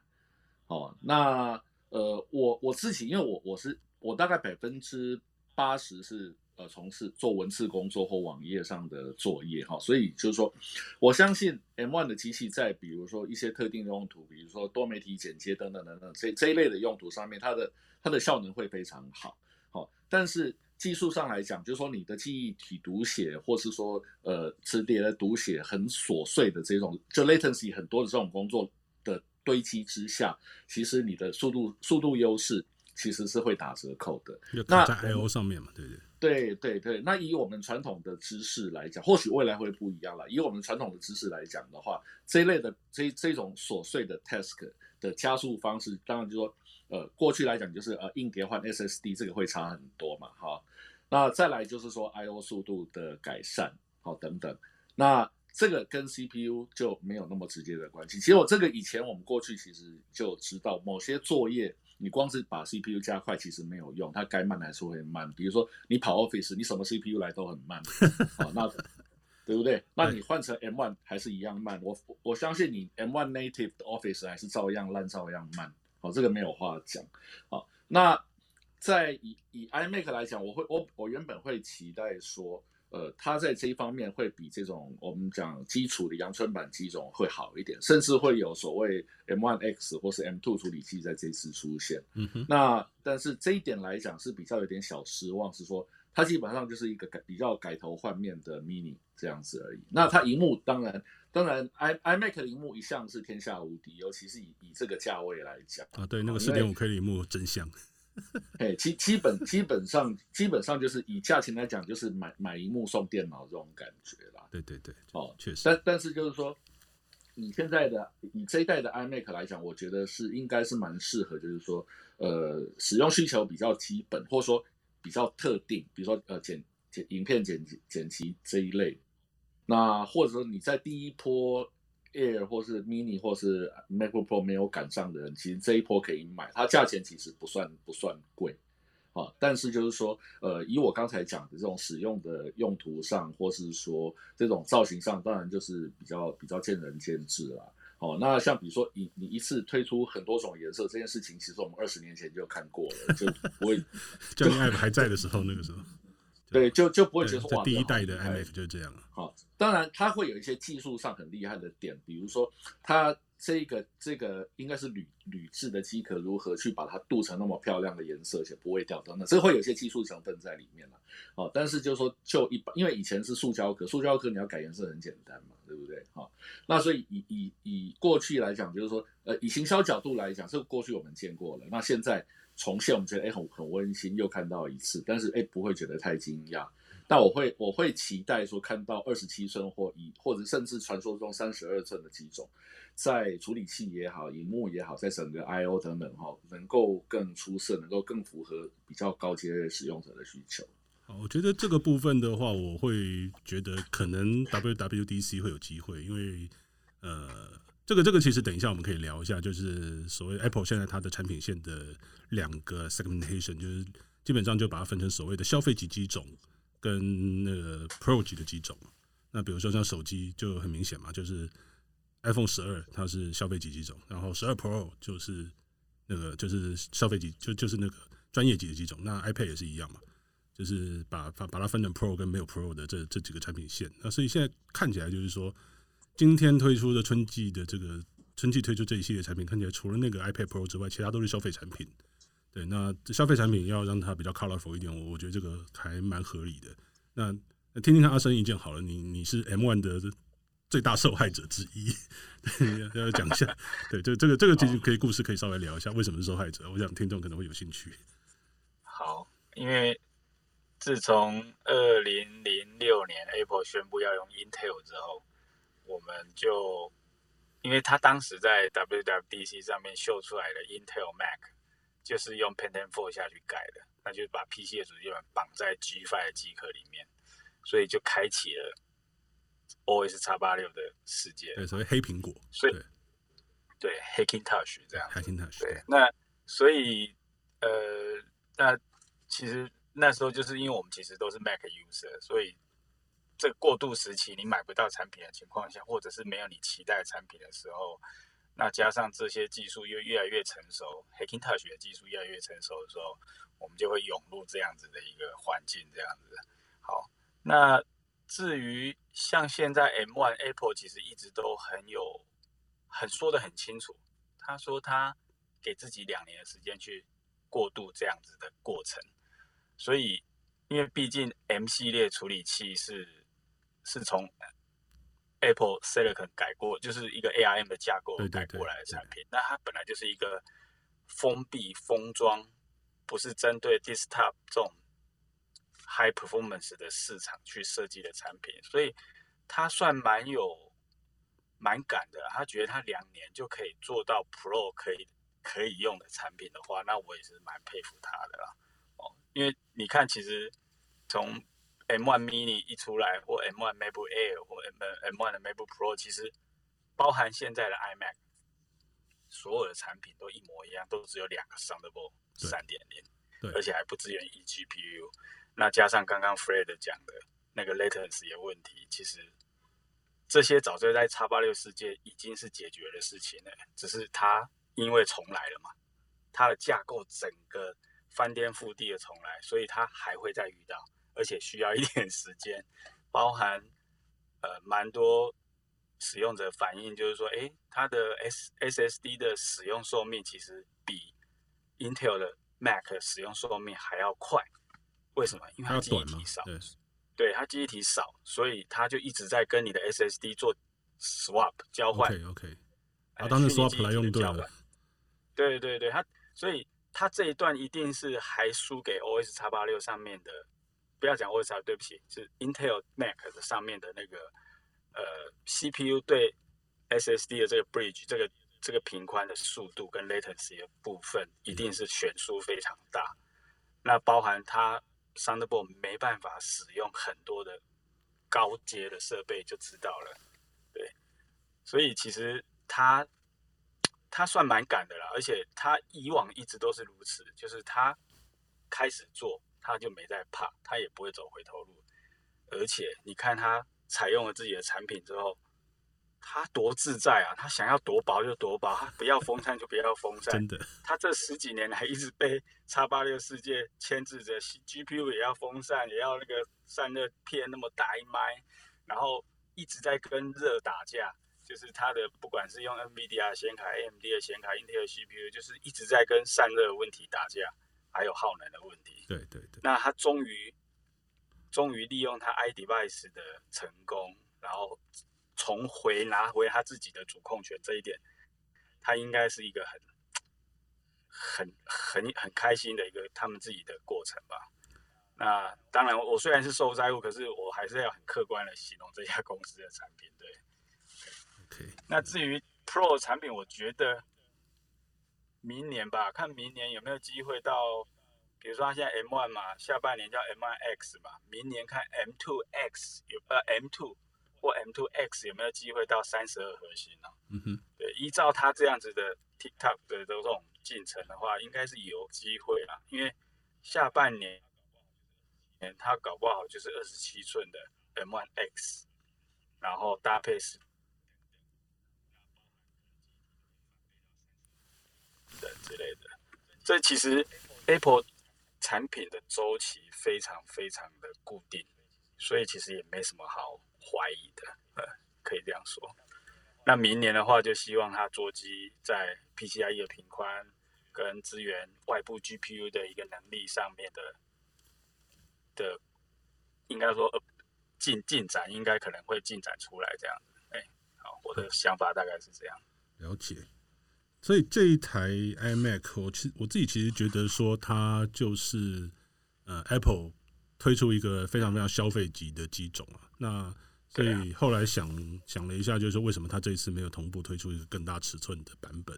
哦，那呃我我自己因为我我是我大概百分之八十是呃从事做文字工作或网页上的作业哈，所以就是说我相信 M1 的机器在比如说一些特定的用途，比如说多媒体剪接等等等等这这一类的用途上面，它的它的效能会非常好，好，但是。技术上来讲，就是说你的记忆体读写，或是说呃磁碟的读写很琐碎的这种，就 latency 很多的这种工作的堆积之下，其实你的速度速度优势其实是会打折扣的。那在 I/O 上面嘛，对对对对对。那以我们传统的知识来讲，或许未来会不一样了。以我们传统的知识来讲的话，这一类的这这种琐碎的 task 的加速方式，当然就是说呃过去来讲就是呃硬碟换 SSD 这个会差很多嘛，哈。那再来就是说，I/O 速度的改善，好等等，那这个跟 CPU 就没有那么直接的关系。其实我这个以前我们过去其实就知道，某些作业你光是把 CPU 加快其实没有用，它该慢还是会慢。比如说你跑 Office，你什么 CPU 来都很慢，好，那 对不对？那你换成 M1 还是一样慢。我我相信你 M1 Native 的 Office 还是照样烂，照样慢。好，这个没有话讲。好，那。在以以 iMac 来讲，我会我我原本会期待说，呃，它在这一方面会比这种我们讲基础的阳春版机种会好一点，甚至会有所谓 M1X 或是 M2 处理器在这次出现。嗯哼。那但是这一点来讲是比较有点小失望，是说它基本上就是一个改比较改头换面的 Mini 这样子而已。那它荧幕当然当然 i iMac 的荧幕一向是天下无敌，尤其是以以这个价位来讲啊，对，那个四点五 K 的荧幕真香。哎，基基本基本上基本上就是以价钱来讲，就是买买一幕送电脑这种感觉啦。对对对，哦，确实。但但是就是说，你现在的以这一代的 iMac 来讲，我觉得是应该是蛮适合，就是说，呃，使用需求比较基本，或者说比较特定，比如说呃剪剪影片剪剪辑这一类，那或者说你在第一波。Air 或是 Mini 或是 MacBook Pro 没有赶上的人，其实这一波可以买，它价钱其实不算不算贵，啊，但是就是说，呃，以我刚才讲的这种使用的用途上，或是说这种造型上，当然就是比较比较见仁见智啦。哦，那像比如说，你你一次推出很多种颜色这件事情，其实我们二十年前就看过了，就不会。就 iMac 还在的时候，那个时候。对，就就不会觉得哇，第一代的 iMac 就这样了。好，当然它会有一些技术上很厉害的点，比如说它。这个这个应该是铝铝制的机壳，如何去把它镀成那么漂亮的颜色，且不会掉等等，这会有一些技术成分在里面了。哦，但是就是说，就一般，因为以前是塑胶壳，塑胶壳你要改颜色很简单嘛，对不对？好、哦，那所以以以以过去来讲，就是说，呃，以行销角度来讲，这个过去我们见过了。那现在重现，我们觉得哎很很温馨，又看到一次，但是哎不会觉得太惊讶。那我会我会期待说看到二十七寸或以或者甚至传说中三十二寸的机种。在处理器也好，荧幕也好，在整个 I/O 等等哈，能够更出色，能够更符合比较高阶使用者的需求。好，我觉得这个部分的话，我会觉得可能 WWDC 会有机会，因为呃，这个这个其实等一下我们可以聊一下，就是所谓 Apple 现在它的产品线的两个 segmentation，就是基本上就把它分成所谓的消费级机种跟那个 Pro 级的机种。那比如说像手机就很明显嘛，就是。iPhone 十二它是消费级机种，然后十二 Pro 就是那个就是消费级，就就是那个专业级的机种。那 iPad 也是一样嘛，就是把把把它分成 Pro 跟没有 Pro 的这这几个产品线。那所以现在看起来就是说，今天推出的春季的这个春季推出这一系列产品，看起来除了那个 iPad Pro 之外，其他都是消费产品。对，那消费产品要让它比较 colorful 一点，我我觉得这个还蛮合理的。那听听看阿生意见好了，你你是 M1 的。最大受害者之一，要要讲一下，对，这这个这个其实可以故事可以稍微聊一下，为什么是受害者？我想听众可能会有兴趣。好，因为自从二零零六年 Apple 宣布要用 Intel 之后，我们就因为他当时在 WWDC 上面秀出来的 Intel Mac 就是用 Pentium 4下去改的，那就是把 PC 的主机板绑在 G5 的机壳里面，所以就开启了。OSX 八六的世界，对，所谓黑苹果，所以对，对，Hackintosh 这样 h a c k i n g Touch 对，那所以呃，那其实那时候就是因为我们其实都是 Mac user，所以这个过渡时期你买不到产品的情况下，或者是没有你期待的产品的时候，那加上这些技术又越来越成熟，Hacking Touch 的技术越来越成熟的时候，我们就会涌入这样子的一个环境，这样子。好，那。至于像现在 M1 Apple 其实一直都很有很说得很清楚，他说他给自己两年的时间去过渡这样子的过程，所以因为毕竟 M 系列处理器是是从 Apple Silicon 改过，就是一个 ARM 的架构改过来的产品，那它本来就是一个封闭封装，不是针对 Desktop 这种。High performance 的市场去设计的产品，所以他算蛮有蛮赶的。他觉得他两年就可以做到 Pro 可以可以用的产品的话，那我也是蛮佩服他的啦。哦，因为你看，其实从 M1 Mini 一出来，或 M1 MacBook Air 或 M M1 的 MacBook Pro，其实包含现在的 iMac，所有的产品都一模一样，都只有两个 Thunderbolt 三点零，对，而且还不支援 eGPU。那加上刚刚 Fred 讲的那个 latency 的问题，其实这些早就在 x 八六世界已经是解决的事情了，只是它因为重来了嘛，它的架构整个翻天覆地的重来，所以它还会再遇到，而且需要一点时间，包含呃蛮多使用者反映，就是说，诶，它的 S SSD 的使用寿命其实比 Intel 的 Mac 使用寿命还要快。为什么？因为它记忆体少，对，对，它记忆体少，所以它就一直在跟你的 SSD 做 swap 交换。OK OK，啊，当时 swap 来用对了。对对对，它所以它这一段一定是还输给 OS 叉八六上面的，不要讲 OS 叉，对不起，是 Intel Mac 的上面的那个呃 CPU 对 SSD 的这个 bridge 这个这个频宽的速度跟 latency 的部分，一定是悬殊非常大。那包含它。Thunderbolt 没办法使用很多的高阶的设备就知道了，对，所以其实他他算蛮赶的啦，而且他以往一直都是如此，就是他开始做，他就没在怕，他也不会走回头路。而且你看他采用了自己的产品之后，他多自在啊！他想要多薄就多薄，他不要风扇就不要风扇。真的，他这十几年来一直被叉八六世界牵制着，GPU 也要风扇，也要那个散热片那么大一麦，然后一直在跟热打架。就是它的不管是用 NVIDIA 显卡、AMD 的显卡、Intel CPU，就是一直在跟散热问题打架，还有耗能的问题。对对对。那他终于终于利用他 iDevice 的成功，然后重回拿回他自己的主控权，这一点他应该是一个很很很很开心的一个他们自己的过程吧。那当然，我虽然是受灾户，可是我还是要很客观的形容这家公司的产品，对。OK 那至于 Pro 产品，我觉得明年吧，看明年有没有机会到，比如说它现在 M1 嘛，下半年叫 M1 X 嘛，明年看 M2 X 有呃 M2 或 M2 X 有没有机会到三十二核心呢？嗯哼，对，依照它这样子的 TikTok 的这种进程的话，应该是有机会啦，因为下半年，它搞不好就是二十七寸的 M1 X，然后搭配是。之类的，这其实 Apple 产品的周期非常非常的固定，所以其实也没什么好怀疑的，呃，可以这样说。那明年的话，就希望它桌机在 PCIe 的频宽跟支援外部 GPU 的一个能力上面的的，应该说进进展应该可能会进展出来这样。哎，好，我的想法大概是这样。了解。所以这一台 iMac，我其我自己其实觉得说，它就是呃 Apple 推出一个非常非常消费级的机种啊。那所以后来想想了一下，就是说为什么它这一次没有同步推出一个更大尺寸的版本？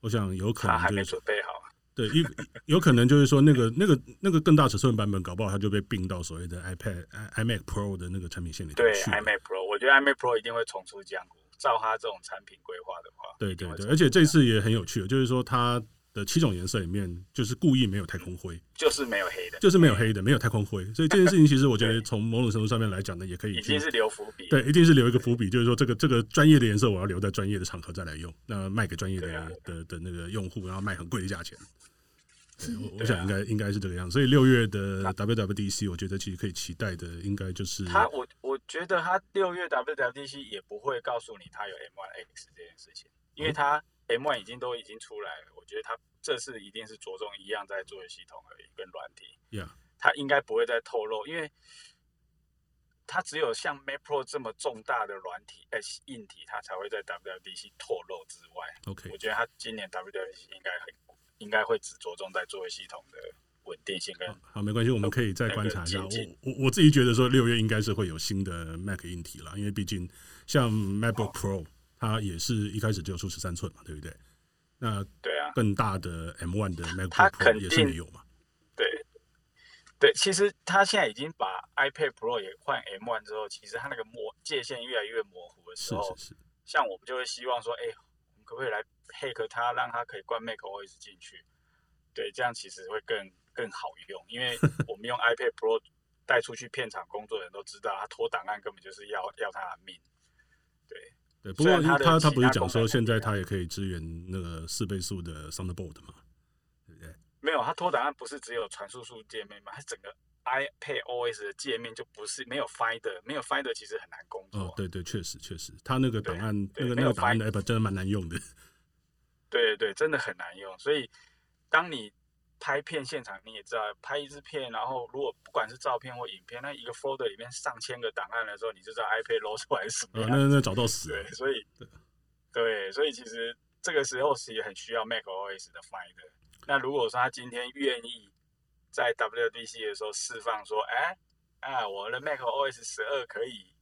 我想有可能就是还没准备好。对，有有可能就是说那个那个那个更大尺寸版本，搞不好它就被并到所谓的 iPad iMac Pro 的那个产品线里去。对，iMac Pro，我觉得 iMac Pro 一定会重出江湖。照他这种产品规划的话，对对对，而且这次也很有趣，就是说它的七种颜色里面，就是故意没有太空灰，就是没有黑的，就是没有黑的，没有太空灰。所以这件事情其实我觉得从某种程度上面来讲呢，也可以已经是留伏笔，对，一定是留一个伏笔，就是说这个这个专业的颜色我要留在专业的场合再来用，那卖给专业的的的那个用户，然后卖很贵的价钱。我我想应该应该是这个样子，所以六月的 WWDC，我觉得其实可以期待的，应该就是他我我觉得他六月 WWDC 也不会告诉你他有 M1 X 这件事情，因为他 M1 已经都已经出来了，我觉得他这次一定是着重一样在作业系统而已，跟软体，他应该不会再透露，因为他只有像 Mac Pro 这么重大的软体哎硬体，他才会在 WWDC 透露之外，OK，我觉得他今年 WWDC 应该很。应该会只着重在作业系统的稳定性跟好，好，没关系，我们可以再观察一下。我我我自己觉得说六月应该是会有新的 Mac 硬体了，因为毕竟像 MacBook Pro 它也是一开始就有出十三寸嘛，对不对？那对啊，更大的 M One 的 MacBook Pro 也是没有嘛。对对，其实它现在已经把 iPad Pro 也换 M One 之后，其实它那个模界限越来越模糊的时候，是是是，像我们就会希望说，哎，我们可不可以来？hack 它，让它可以灌 macOS 进去，对，这样其实会更更好用。因为 我们用 iPad Pro 带出去片场工作的人都知道，他拖档案根本就是要要他的命。对对，不过他他他不是讲说现在他也可以支援那个四倍速的 Thunderbolt 吗？对不对？没有，他拖档案不是只有传输数界面吗？它整个 iPad OS 的界面就不是没有 Finder，没有 Finder 其实很难工作。哦，对对，确实确实，它那个档案那个那个档案的 app 真的蛮难用的。对对对，真的很难用。所以，当你拍片现场，你也知道，拍一支片，然后如果不管是照片或影片，那一个 folder 里面上千个档案的时候，你就知道 iPad 捞出来是什么样。那那找到死。对，所以 对，对，所以其实这个时候是也很需要 macOS 的 Finder。那如果说他今天愿意在 WWDC 的时候释放说，哎，啊，我的 macOS 十二可以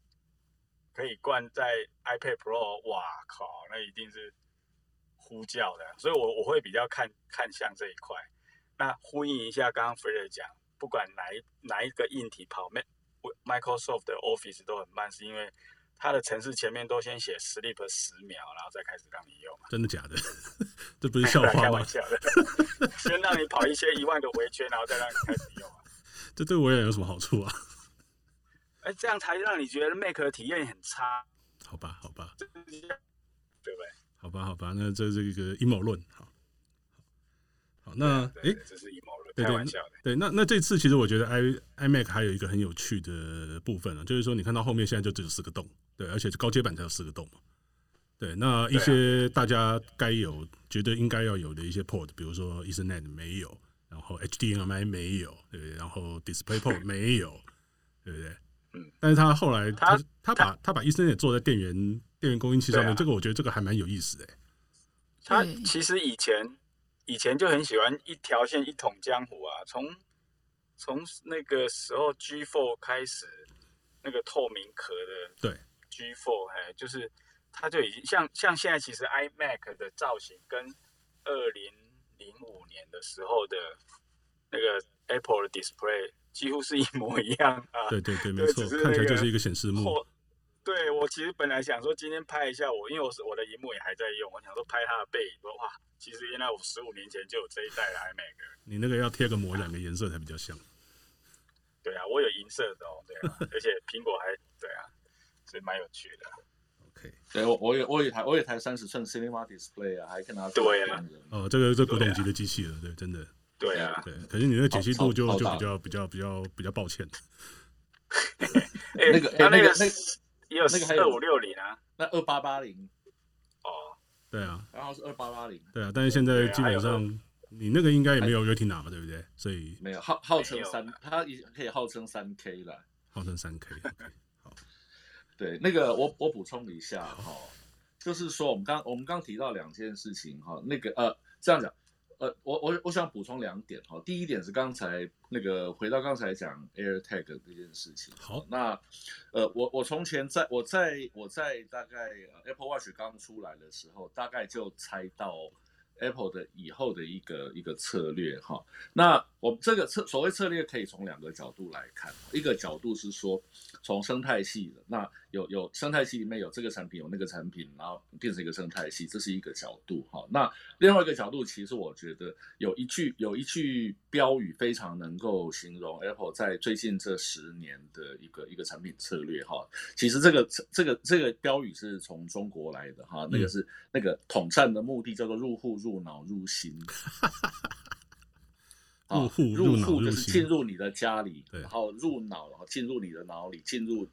可以灌在 iPad Pro，哇靠，那一定是。呼叫的，所以我我会比较看看向这一块。那呼应一下刚刚 Fred 讲，不管哪一哪一个硬体跑，Microsoft 的 Office 都很慢，是因为它的程式前面都先写 sleep 十秒，然后再开始让你用。真的假的？这不是笑话吗？开玩笑的，先让你跑一些一万个回圈，然后再让你开始用啊。这对我也有什么好处啊？哎，这样才让你觉得 Mac 的体验很差。好吧，好吧，对不对？好吧，好吧，那这是一个阴谋论。那哎，这是阴谋论，开玩笑的。对，那那这次其实我觉得 i iMac 还有一个很有趣的部分啊，就是说你看到后面现在就只有四个洞，对，而且高阶版才有四个洞嘛。对，那一些大家该有、觉得应该要有的一些 port，比如说 Ethernet 没有，然后 HDMI 没有，对，然后 DisplayPort 没有，对不对？嗯。但是他后来他他把他把 Ethernet 做在电源电源供应器上面，这个我觉得这个还蛮有意思的。他其实以前以前就很喜欢一条线一统江湖啊，从从那个时候 G Four 开始，那个透明壳的对 G4 哎，就是。它就已经像像现在，其实 iMac 的造型跟二零零五年的时候的那个 Apple 的 Display 几乎是一模一样啊。对对对，没错，看起来就是一个显示幕。对，我其实本来想说今天拍一下我，因为我是我的荧幕也还在用，我想说拍它的背影，说哇，其实原来我十五年前就有这一代的 iMac。你那个要贴个膜，两个颜色才比较像。对啊，我有银色的哦，对啊，而且苹果还对啊，所以蛮有趣的。OK，对，我我有我有台我有台三十寸 Cinema Display 啊，还可以拿对啊，哦，这个这古董级的机器了，对，真的，对啊，对，可是你那个解析度就就比较比较比较比较抱歉。那个那个那也有那个二五六零啊，那二八八零，哦，对啊，然后是二八八零，对啊，但是现在基本上你那个应该也没有 Retina 嘛，对不对？所以没有号号称三，它也可以号称三 K 了，号称三 K。对，那个我我补充一下哈，就是说我们刚我们刚提到两件事情哈，那个呃这样讲，呃我我我想补充两点哈，第一点是刚才那个回到刚才讲 AirTag 这件事情，好，那呃我我从前在我在我在大概 Apple Watch 刚出来的时候，大概就猜到。Apple 的以后的一个一个策略哈，那我们这个策所谓策略可以从两个角度来看，一个角度是说从生态系的，那有有生态系里面有这个产品有那个产品，然后变成一个生态系，这是一个角度哈。那另外一个角度，其实我觉得有一句有一句标语非常能够形容 Apple 在最近这十年的一个一个产品策略哈。其实这个这个这个标语是从中国来的哈，那个是那个统战的目的叫做入户入。入脑入心，入户入户就是进入你的家里，然后入脑，然后进入你的脑里，进入。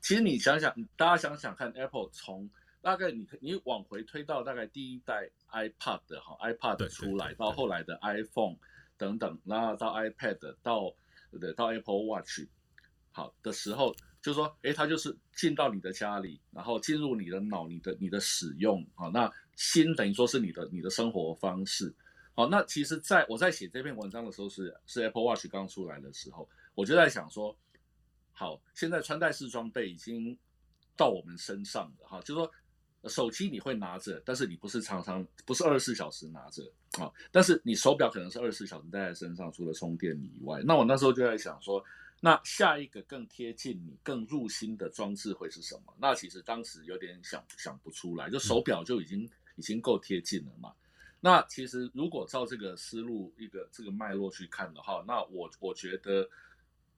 其实你想想，大家想想看，Apple 从大概你你往回推到大概第一代 iPad 哈，iPad 出来到后来的 iPhone 等等，然后到 iPad 到对到 Apple Watch 好的时候，就是说，哎，它就是进到你的家里，然后进入你的脑，你的你的使用啊，那。心等于说是你的你的生活方式，好，那其实在我在写这篇文章的时候是是 Apple Watch 刚出来的时候，我就在想说，好，现在穿戴式装备已经到我们身上了哈，就是说手机你会拿着，但是你不是常常不是二十四小时拿着啊，但是你手表可能是二十四小时戴在身上，除了充电以外，那我那时候就在想说，那下一个更贴近你、更入心的装置会是什么？那其实当时有点想想不出来，就手表就已经。已经够贴近了嘛？那其实如果照这个思路，一个这个脉络去看的话，那我我觉得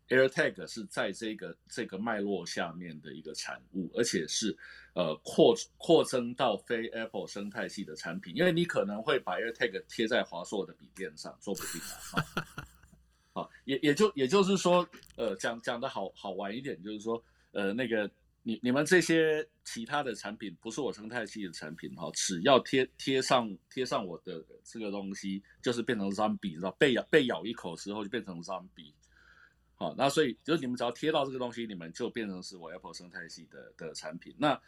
AirTag 是在这个这个脉络下面的一个产物，而且是呃扩扩增到非 Apple 生态系的产品，因为你可能会把 AirTag 贴在华硕的笔电上，说不定啊。好，也也就也就是说，呃，讲讲的好好玩一点，就是说，呃，那个。你你们这些其他的产品不是我生态系的产品哈，只要贴贴上贴上我的这个东西，就是变成 zombie，知道被咬被咬一口之后就变成脏笔好，那所以就是你们只要贴到这个东西，你们就变成是我 Apple 生态系的的产品。那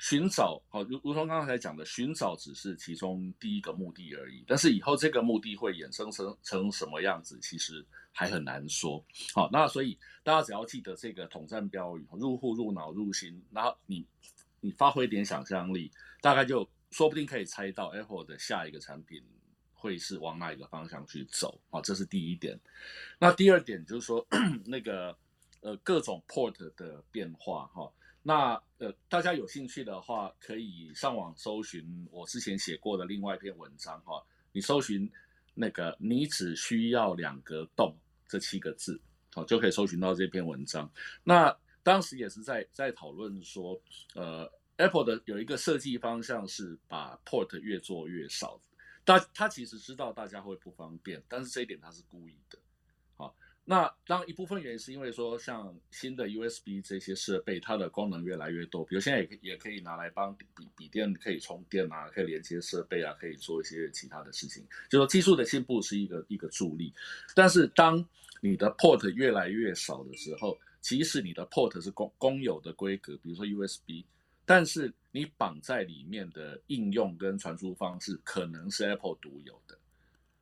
寻找好，如如同刚才讲的，寻找只是其中第一个目的而已，但是以后这个目的会衍生成成什么样子，其实。还很难说，好，那所以大家只要记得这个统战标语：入户、入脑、入心。然后你你发挥点想象力，大概就说不定可以猜到 Apple 的下一个产品会是往哪一个方向去走啊？这是第一点。那第二点就是说，那个呃各种 port 的变化哈，那呃，大家有兴趣的话，可以上网搜寻我之前写过的另外一篇文章哈。你搜寻那个“你只需要两个洞”这七个字，好，就可以搜寻到这篇文章。那当时也是在在讨论说，呃，Apple 的有一个设计方向是把 port 越做越少。他他其实知道大家会不方便，但是这一点他是故意的。那当一部分原因是因为说，像新的 USB 这些设备，它的功能越来越多，比如现在也可也可以拿来帮笔笔电可以充电啊，可以连接设备啊，可以做一些其他的事情。就说技术的进步是一个一个助力，但是当你的 port 越来越少的时候，即使你的 port 是公公有的规格，比如说 USB，但是你绑在里面的应用跟传输方式可能是 Apple 独有的。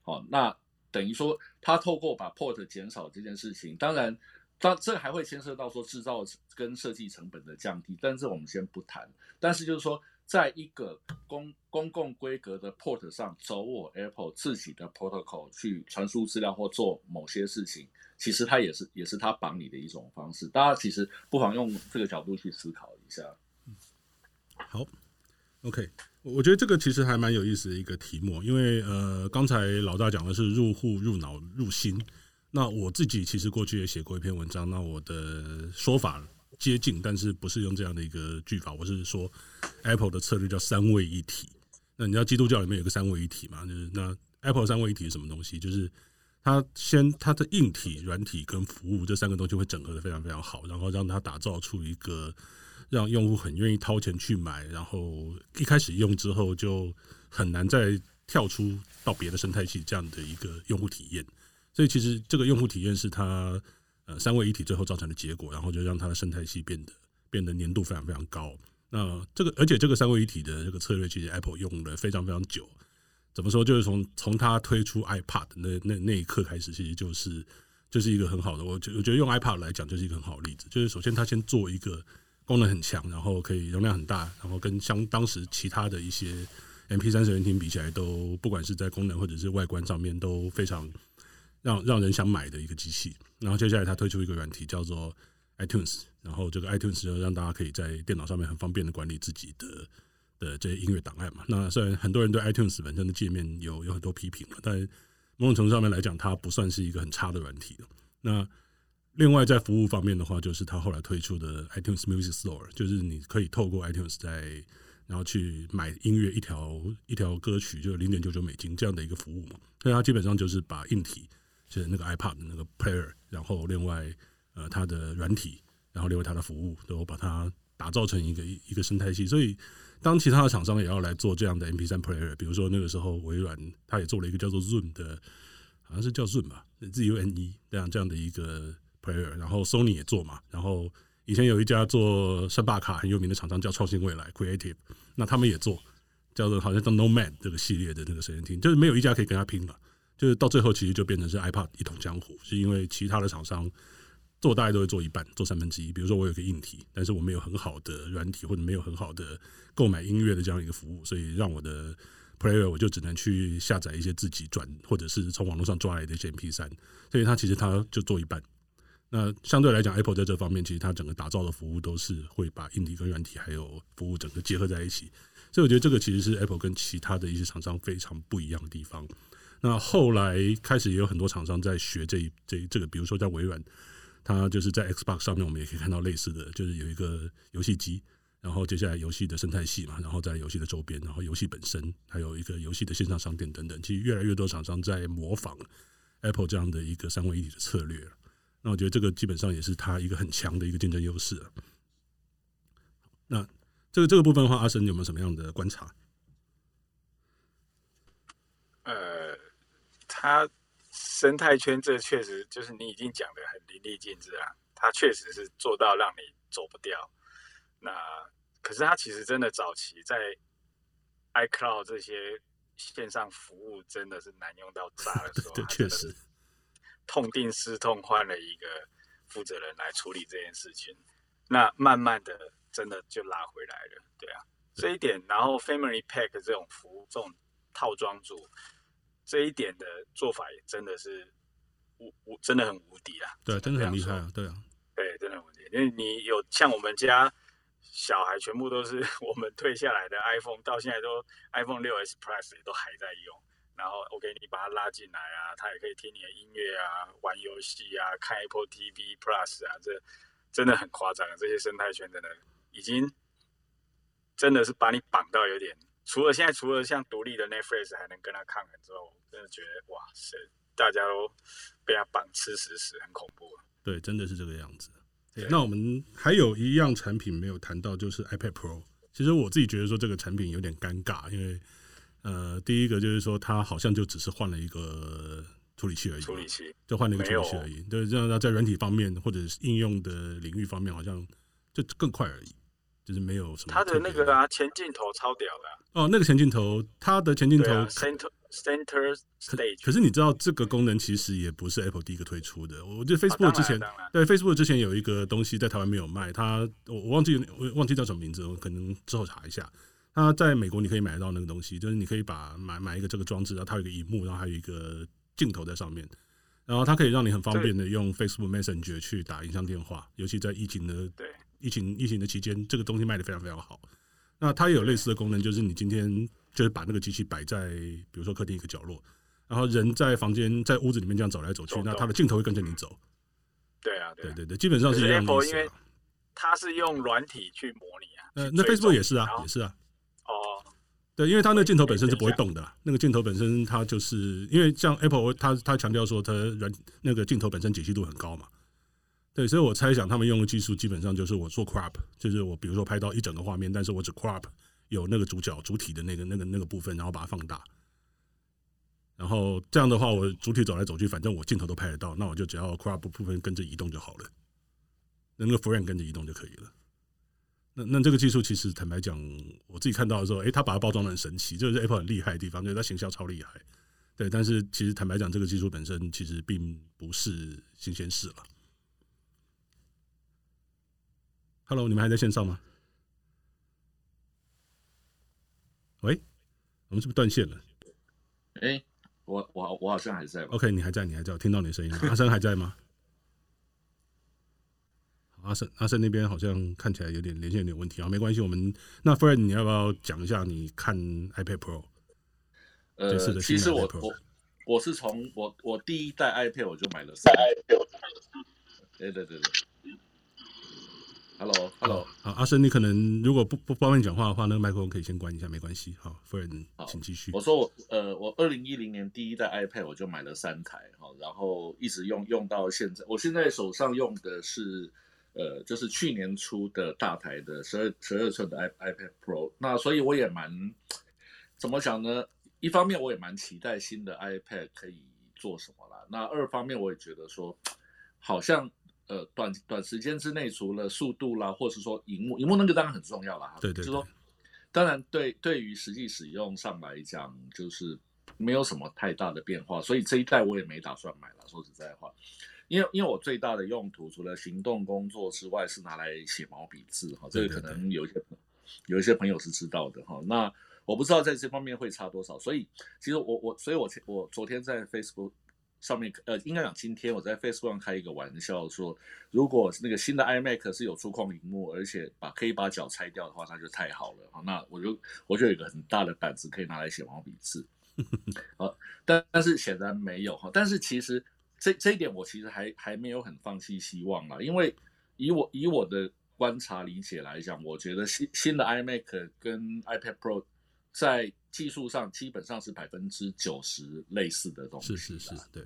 好，那。等于说，他透过把 port 减少这件事情，当然，当这还会牵涉到说制造跟设计成本的降低，但是我们先不谈。但是就是说，在一个公公共规格的 port 上，走我 Apple 自己的 protocol 去传输资料或做某些事情，其实它也是也是它绑你的一种方式。大家其实不妨用这个角度去思考一下。嗯好，OK。我觉得这个其实还蛮有意思的一个题目，因为呃，刚才老大讲的是入户、入脑、入心。那我自己其实过去也写过一篇文章，那我的说法接近，但是不是用这样的一个句法，我是说 Apple 的策略叫三位一体。那你知道基督教里面有个三位一体嘛？就是那 Apple 三位一体是什么东西？就是它先它的硬体、软体跟服务这三个东西会整合得非常非常好，然后让它打造出一个。让用户很愿意掏钱去买，然后一开始用之后就很难再跳出到别的生态系这样的一个用户体验。所以其实这个用户体验是它呃三位一体最后造成的结果，然后就让它的生态系变得变得粘度非常非常高。那这个而且这个三位一体的这个策略，其实 Apple 用了非常非常久。怎么说？就是从从它推出 iPad 那那那一刻开始，其实就是就是一个很好的。我觉我觉得用 iPad 来讲，就是一个很好的例子。就是首先它先做一个。功能很强，然后可以容量很大，然后跟相当时其他的一些 MP3 随身听比起来，都不管是在功能或者是外观上面都非常让让人想买的一个机器。然后接下来他推出一个软体叫做 iTunes，然后这个 iTunes 就让大家可以在电脑上面很方便的管理自己的的这些音乐档案嘛。那虽然很多人对 iTunes 本身的界面有有很多批评，但某种程度上面来讲，它不算是一个很差的软体。那另外，在服务方面的话，就是他后来推出的 iTunes Music Store，就是你可以透过 iTunes 在然后去买音乐一条一条歌曲，就是零点九九美金这样的一个服务嘛。所以它基本上就是把硬体，就是那个 iPad 的那个 Player，然后另外呃它的软体，然后另外它的服务，都把它打造成一个一个生态系。所以当其他的厂商也要来做这样的 MP3 Player，比如说那个时候微软它也做了一个叫做 Zoom 的，好像是叫 Zoom 吧，Z U N E 这样这样的一个。player，然后 Sony 也做嘛，然后以前有一家做声霸卡很有名的厂商叫创新未来 Creative，那他们也做叫做好像叫 Nomad 这个系列的那个随身听，就是没有一家可以跟他拼了，就是到最后其实就变成是 iPod 一统江湖，是因为其他的厂商做大概都会做一半，做三分之一。比如说我有个硬体，但是我没有很好的软体或者没有很好的购买音乐的这样一个服务，所以让我的 Player 我就只能去下载一些自己转或者是从网络上抓来的一些 MP3，所以他其实他就做一半。那相对来讲，Apple 在这方面其实它整个打造的服务都是会把硬体跟软体还有服务整个结合在一起，所以我觉得这个其实是 Apple 跟其他的一些厂商非常不一样的地方。那后来开始也有很多厂商在学这这这个，比如说在微软，它就是在 Xbox 上面，我们也可以看到类似的就是有一个游戏机，然后接下来游戏的生态系嘛，然后在游戏的周边，然后游戏本身还有一个游戏的线上商店等等，其实越来越多厂商在模仿 Apple 这样的一个三位一体的策略了。那我觉得这个基本上也是它一个很强的一个竞争优势啊。那这个这个部分的话，阿神有没有什么样的观察？呃，它生态圈这确实就是你已经讲的很淋漓尽致啊，它确实是做到让你走不掉。那可是它其实真的早期在 iCloud 这些线上服务真的是难用到炸的时候，对，确实。痛定思痛，换了一个负责人来处理这件事情，那慢慢的真的就拉回来了，对啊，这一点，然后 Family Pack 这种服务，这种套装组，这一点的做法也真的是无无真的很无敌啊，对，真的很厉害啊，对啊，对，真的很无敌，因为你有像我们家小孩全部都是 我们退下来的 iPhone，到现在都 iPhone 六 S Plus 也都还在用。然后 OK，你把他拉进来啊，他也可以听你的音乐啊，玩游戏啊，看 Apple TV Plus 啊，这真的很夸张。这些生态圈真的已经真的是把你绑到有点。除了现在，除了像独立的 Netflix 还能跟他抗衡之后，真的觉得哇塞，大家都被他绑吃死死，很恐怖。对，真的是这个样子。那我们还有一样产品没有谈到，就是 iPad Pro。其实我自己觉得说这个产品有点尴尬，因为呃，第一个就是说它好像就只是换了一个处理器而已，处理器就换了一个处理器而已。对，这样在软体方面或者是应用的领域方面，好像就更快而已。就是没有什么。它的那个啊，前镜头超屌的、啊。哦，那个前镜头，它的前镜头、啊、center center stage 可。可是你知道，这个功能其实也不是 Apple 第一个推出的。我觉得 Facebook 之前，啊、对 Facebook 之前有一个东西在台湾没有卖，它我我忘记我忘记叫什么名字，我可能之后查一下。它在美国你可以买得到那个东西，就是你可以把买买一个这个装置，然后它有一个荧幕，然后还有一个镜头在上面，然后它可以让你很方便的用 Facebook Messenger 去打影像电话，尤其在疫情的对。疫情疫情的期间，这个东西卖的非常非常好。那它也有类似的功能，就是你今天就是把那个机器摆在，比如说客厅一个角落，然后人在房间在屋子里面这样走来走去，那它的镜头会跟着你走。对啊，对对对对，基本上是一样的。因为它是用软体去模拟啊。呃，那 Facebook 也是啊，也是啊。哦。对，因为它那个镜头本身是不会动的，那个镜头本身它就是因为像 Apple，它它强调说它软那个镜头本身解析度很高嘛。对，所以我猜想他们用的技术基本上就是我做 crop，就是我比如说拍到一整个画面，但是我只 crop 有那个主角主体的那个那个那个部分，然后把它放大，然后这样的话，我主体走来走去，反正我镜头都拍得到，那我就只要 crop 部分跟着移动就好了，那那个 frame 跟着移动就可以了。那那这个技术其实坦白讲，我自己看到的时候，诶，他把它包装的很神奇，这、就是 Apple 很厉害的地方，就是它行销超厉害。对，但是其实坦白讲，这个技术本身其实并不是新鲜事了。Hello，你们还在线上吗？喂，我们是不是断线了？哎、欸，我我我好像还在。OK，你还在，你还在，我听到你的声音。阿生还在吗？阿生，阿生那边好像看起来有点连线有点问题啊，没关系，我们那 Fred，你要不要讲一下你看 iPad Pro？呃，其实我我我是从我我第一代 iPad 我就买了三台。对对对对。Hello，Hello，好，阿生，你可能如果不不方便讲话的话，那个麦克风可以先关一下，没关系。好，夫人，请继续。我说我呃，我二零一零年第一代 iPad 我就买了三台，哈，然后一直用用到现在。我现在手上用的是呃，就是去年出的大台的十二十二寸的 i iPad Pro。那所以我也蛮怎么讲呢？一方面我也蛮期待新的 iPad 可以做什么啦。那二方面我也觉得说，好像。呃，短短时间之内，除了速度啦，或者是说荧幕，荧幕那个当然很重要啦。对对，对，就是说，当然对对于实际使用上来讲，就是没有什么太大的变化，所以这一代我也没打算买了。说实在话，因为因为我最大的用途除了行动工作之外，是拿来写毛笔字哈，这个可能有一些有一些朋友是知道的哈。那我不知道在这方面会差多少，所以其实我我所以我我昨天在 Facebook。上面呃，应该讲今天我在 Facebook 上开一个玩笑说，如果那个新的 iMac 是有触控荧幕，而且把可以把脚拆掉的话，那就太好了。哈，那我就我就有一个很大的板子可以拿来写毛笔字。好，但但是显然没有哈。但是其实这这一点我其实还还没有很放弃希望啦，因为以我以我的观察理解来讲，我觉得新新的 iMac 跟 iPad Pro 在技术上基本上是百分之九十类似的东西，是是是，对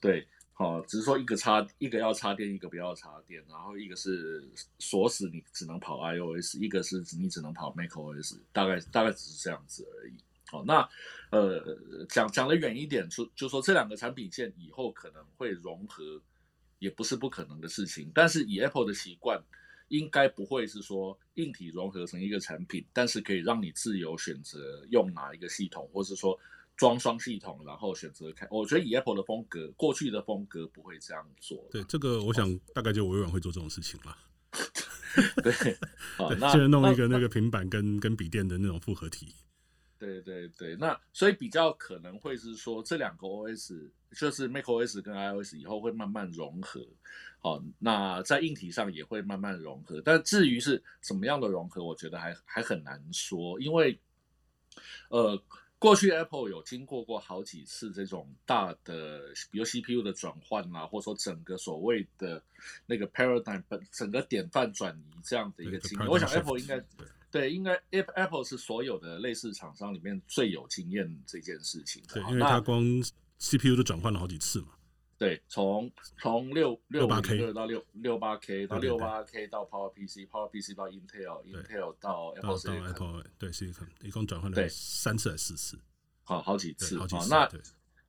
对，好，只是说一个插一个要插电，一个不要插电，然后一个是锁死你只能跑 iOS，一个是你只能跑 macOS，大概大概只是这样子而已。好，那呃讲讲的远一点，就就说这两个产品线以后可能会融合，也不是不可能的事情，但是以 Apple 的习惯。应该不会是说硬体融合成一个产品，但是可以让你自由选择用哪一个系统，或是说装双系统，然后选择开。我觉得以 Apple 的风格，过去的风格不会这样做。对，这个我想大概就微软会做这种事情了。对，好，那现在弄一个那个平板跟跟笔电的那种复合体。对对对对，那所以比较可能会是说这两个 OS 就是 macOS 跟 iOS 以后会慢慢融合，好，那在硬体上也会慢慢融合，但至于是什么样的融合，我觉得还还很难说，因为呃。过去 Apple 有经过过好几次这种大的，比如 CPU 的转换啊，或者说整个所谓的那个 paradigm 整个典范转移这样的一个经历。我想 Apple 应该对，应该 Apple 是所有的类似厂商里面最有经验这件事情的。对，因为它光 CPU 都转换了好几次嘛。对，从从六六八 K 到六六八 K 到六八 K 到 Power PC，Power PC 到 Intel，Intel 到 Apple Apple 对，是一共转换了三次还是四次？好，好几次。好几次。那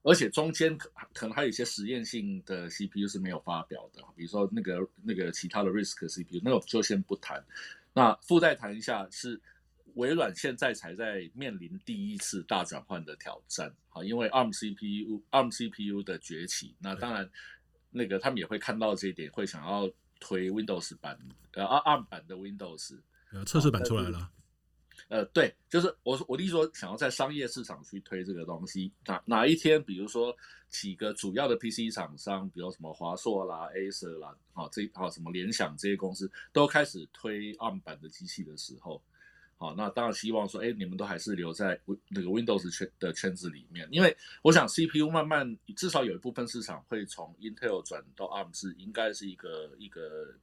而且中间可可能还有一些实验性的 CPU 是没有发表的，比如说那个那个其他的 RISC CPU，那我就先不谈。那附带谈一下是。微软现在才在面临第一次大转换的挑战，好，因为 ARM CPU ARM CPU 的崛起，那当然，那个他们也会看到这一点，会想要推 Windows 版，呃，ARM 版的 Windows，呃，测试版出来了，呃，对，就是我我的意思说，想要在商业市场去推这个东西，哪哪一天，比如说几个主要的 PC 厂商，比如什么华硕啦、Acer 啦，好，这好什么联想这些公司都开始推 ARM 版的机器的时候。好，那当然希望说，哎，你们都还是留在那个 Windows 圈的圈子里面，因为我想 CPU 慢慢至少有一部分市场会从 Intel 转到 ARM，是应该是一个一个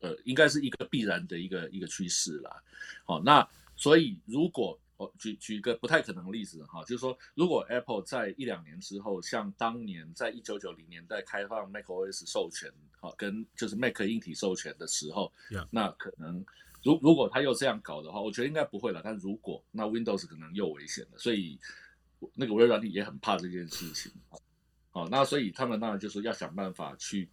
呃，应该是一个必然的一个一个趋势啦。好，那所以如果我举举一个不太可能的例子哈，就是说如果 Apple 在一两年之后，像当年在一九九零年代开放 macOS 授权，好，跟就是 Mac 硬体授权的时候.那可能。如如果他又这样搞的话，我觉得应该不会了。但如果那 Windows 可能又危险了，所以那个微软也很怕这件事情。好，那所以他们当然就是要想办法去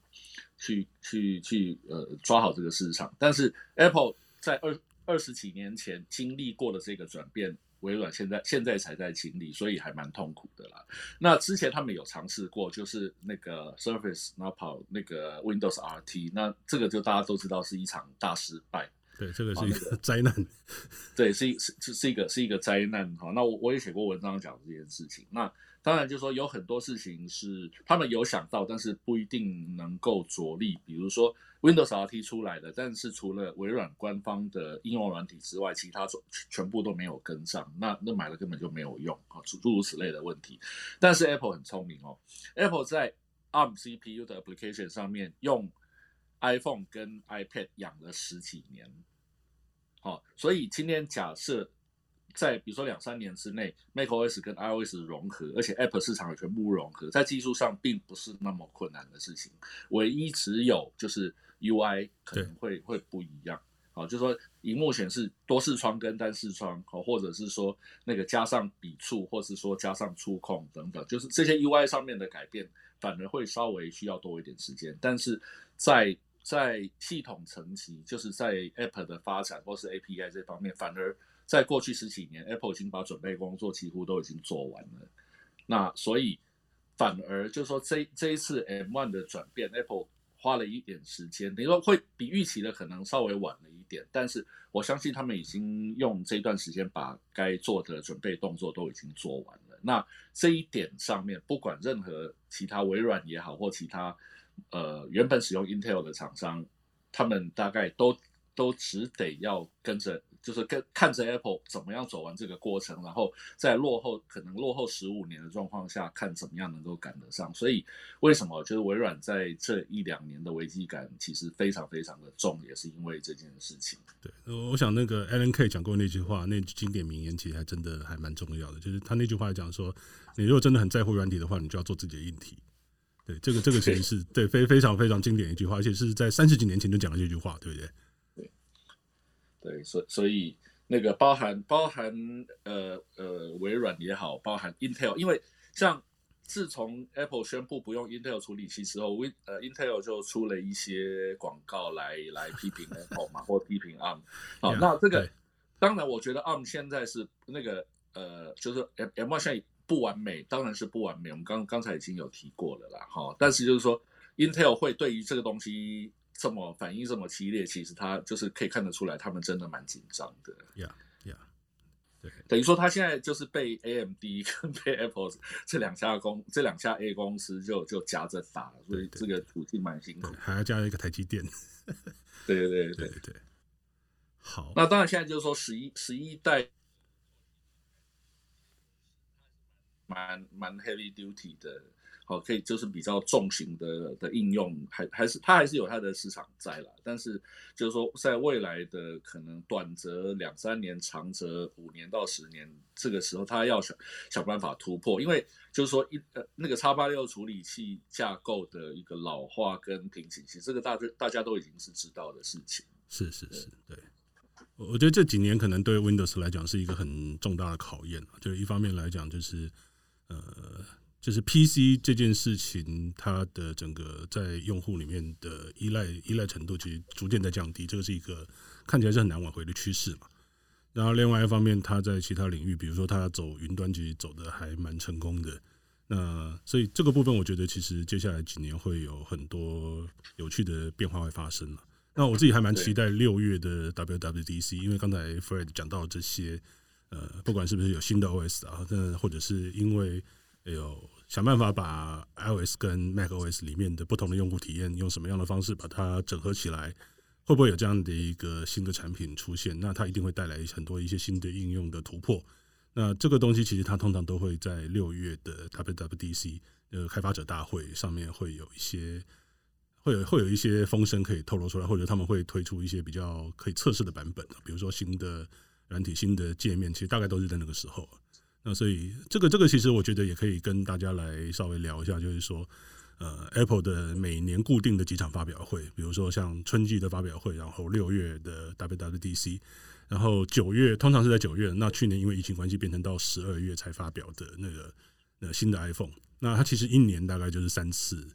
去去去呃抓好这个市场。但是 Apple 在二二十几年前经历过的这个转变，微软现在现在才在经历，所以还蛮痛苦的啦。那之前他们有尝试过，就是那个 Surface 然后跑那个 Windows RT，那这个就大家都知道是一场大失败。对，这个是一个 灾难。对，是一是是是一个是一个灾难。哈，那我我也写过文章讲这件事情。那当然就是说有很多事情是他们有想到，但是不一定能够着力。比如说 Windows RT 出来的，但是除了微软官方的应用软体之外，其他全全部都没有跟上。那那买了根本就没有用啊，诸诸如此类的问题。但是 Apple 很聪明哦，Apple 在 ARM CPU 的 application 上面用 iPhone 跟 iPad 养了十几年。好，所以今天假设在比如说两三年之内，macOS 跟 iOS 融合，而且 Apple 市场也全部融合，在技术上并不是那么困难的事情。唯一只有就是 UI 可能会会不一样。好，就是说荧幕显示多视窗跟单视窗，好，或者是说那个加上笔触，或是说加上触控等等，就是这些 UI 上面的改变，反而会稍微需要多一点时间。但是在在系统层级，就是在 Apple 的发展或是 API 这方面，反而在过去十几年，Apple 已经把准备工作几乎都已经做完了。那所以反而就是说这这一次 M1 的转变，Apple 花了一点时间，等于说会比预期的可能稍微晚了一点，但是我相信他们已经用这段时间把该做的准备动作都已经做完了。那这一点上面，不管任何其他微软也好，或其他。呃，原本使用 Intel 的厂商，他们大概都都只得要跟着，就是跟看着 Apple 怎么样走完这个过程，然后在落后可能落后十五年的状况下，看怎么样能够赶得上。所以为什么就是微软在这一两年的危机感其实非常非常的重，也是因为这件事情。对，我想那个 Alan K 讲过那句话，那句经典名言其实还真的还蛮重要的，就是他那句话讲说，你如果真的很在乎软体的话，你就要做自己的硬体。对，这个这个其实是对非非常非常经典一句话，而且是在三十几年前就讲了这句话，对不对？对，所所以那个包含包含呃呃微软也好，包含 Intel，因为像自从 Apple 宣布不用 Intel 处理器之后，Win 呃 Intel 就出了一些广告来来批评 Apple 嘛，或批评 ARM。好，那这个当然，我觉得 ARM 现在是那个呃，就是 M1 现在。不完美当然是不完美，我们刚刚才已经有提过了啦，哈。但是就是说，Intel 会对于这个东西这么反应这么激烈，其实他就是可以看得出来，他们真的蛮紧张的。Yeah, yeah. 对，等于说他现在就是被 AMD 跟被 Apple 这两家公这两家 A 公司就就夹着打，所以这个处境蛮辛苦，还要加一个台积电。对对对对对对。好，那当然现在就是说十一十一代。蛮蛮 heavy duty 的，好，可以就是比较重型的的应用，还还是它还是有它的市场在啦。但是就是说，在未来的可能短则两三年，长则五年到十年，这个时候它要想想办法突破，因为就是说一呃那个叉八六处理器架构的一个老化跟瓶颈期，这个大家大家都已经是知道的事情。是是是，对。我我觉得这几年可能对 Windows 来讲是一个很重大的考验，就一方面来讲就是。呃，就是 PC 这件事情，它的整个在用户里面的依赖依赖程度，其实逐渐在降低，这个是一个看起来是很难挽回的趋势嘛。然后另外一方面，它在其他领域，比如说它走云端，其实走的还蛮成功的。那所以这个部分，我觉得其实接下来几年会有很多有趣的变化会发生了。那我自己还蛮期待六月的 WWDC，因为刚才 Fred 讲到这些。呃，不管是不是有新的 OS 啊，或者是因为有想办法把 iOS 跟 macOS 里面的不同的用户体验，用什么样的方式把它整合起来，会不会有这样的一个新的产品出现？那它一定会带来很多一些新的应用的突破。那这个东西其实它通常都会在六月的 WWDC 呃开发者大会上面会有一些会有会有一些风声可以透露出来，或者他们会推出一些比较可以测试的版本，比如说新的。软体新的界面，其实大概都是在那个时候。那所以这个这个其实我觉得也可以跟大家来稍微聊一下，就是说，呃，Apple 的每年固定的几场发表会，比如说像春季的发表会，然后六月的 WWDC，然后九月通常是在九月。那去年因为疫情关系变成到十二月才发表的那个那新的 iPhone，那它其实一年大概就是三次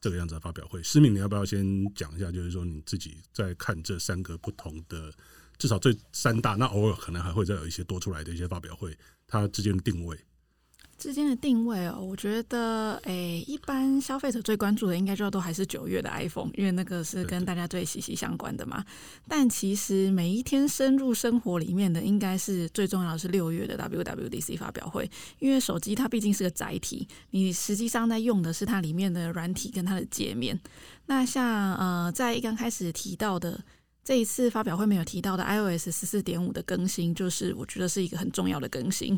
这个样子的发表会。思敏，你要不要先讲一下，就是说你自己在看这三个不同的？至少这三大，那偶尔可能还会再有一些多出来的一些发表会，它之间的定位，之间的定位哦，我觉得，诶、欸，一般消费者最关注的应该就都还是九月的 iPhone，因为那个是跟大家最息息相关的嘛。但其实每一天深入生活里面的，应该是最重要的是六月的 WWDC 发表会，因为手机它毕竟是个载体，你实际上在用的是它里面的软体跟它的界面。那像呃，在一刚开始提到的。这一次发表会没有提到的 iOS 十四点五的更新，就是我觉得是一个很重要的更新。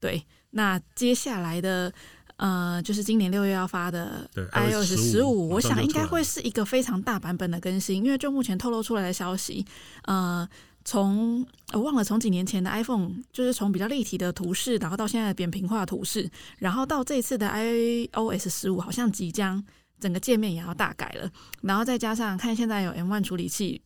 对，那接下来的呃，就是今年六月要发的 iOS 十五，我想应该会是一个非常大版本的更新，因为就目前透露出来的消息，呃，从我忘了从几年前的 iPhone，就是从比较立体的图示，然后到现在的扁平化图示，然后到这一次的 iOS 十五，好像即将整个界面也要大改了，然后再加上看现在有 M1 处理器。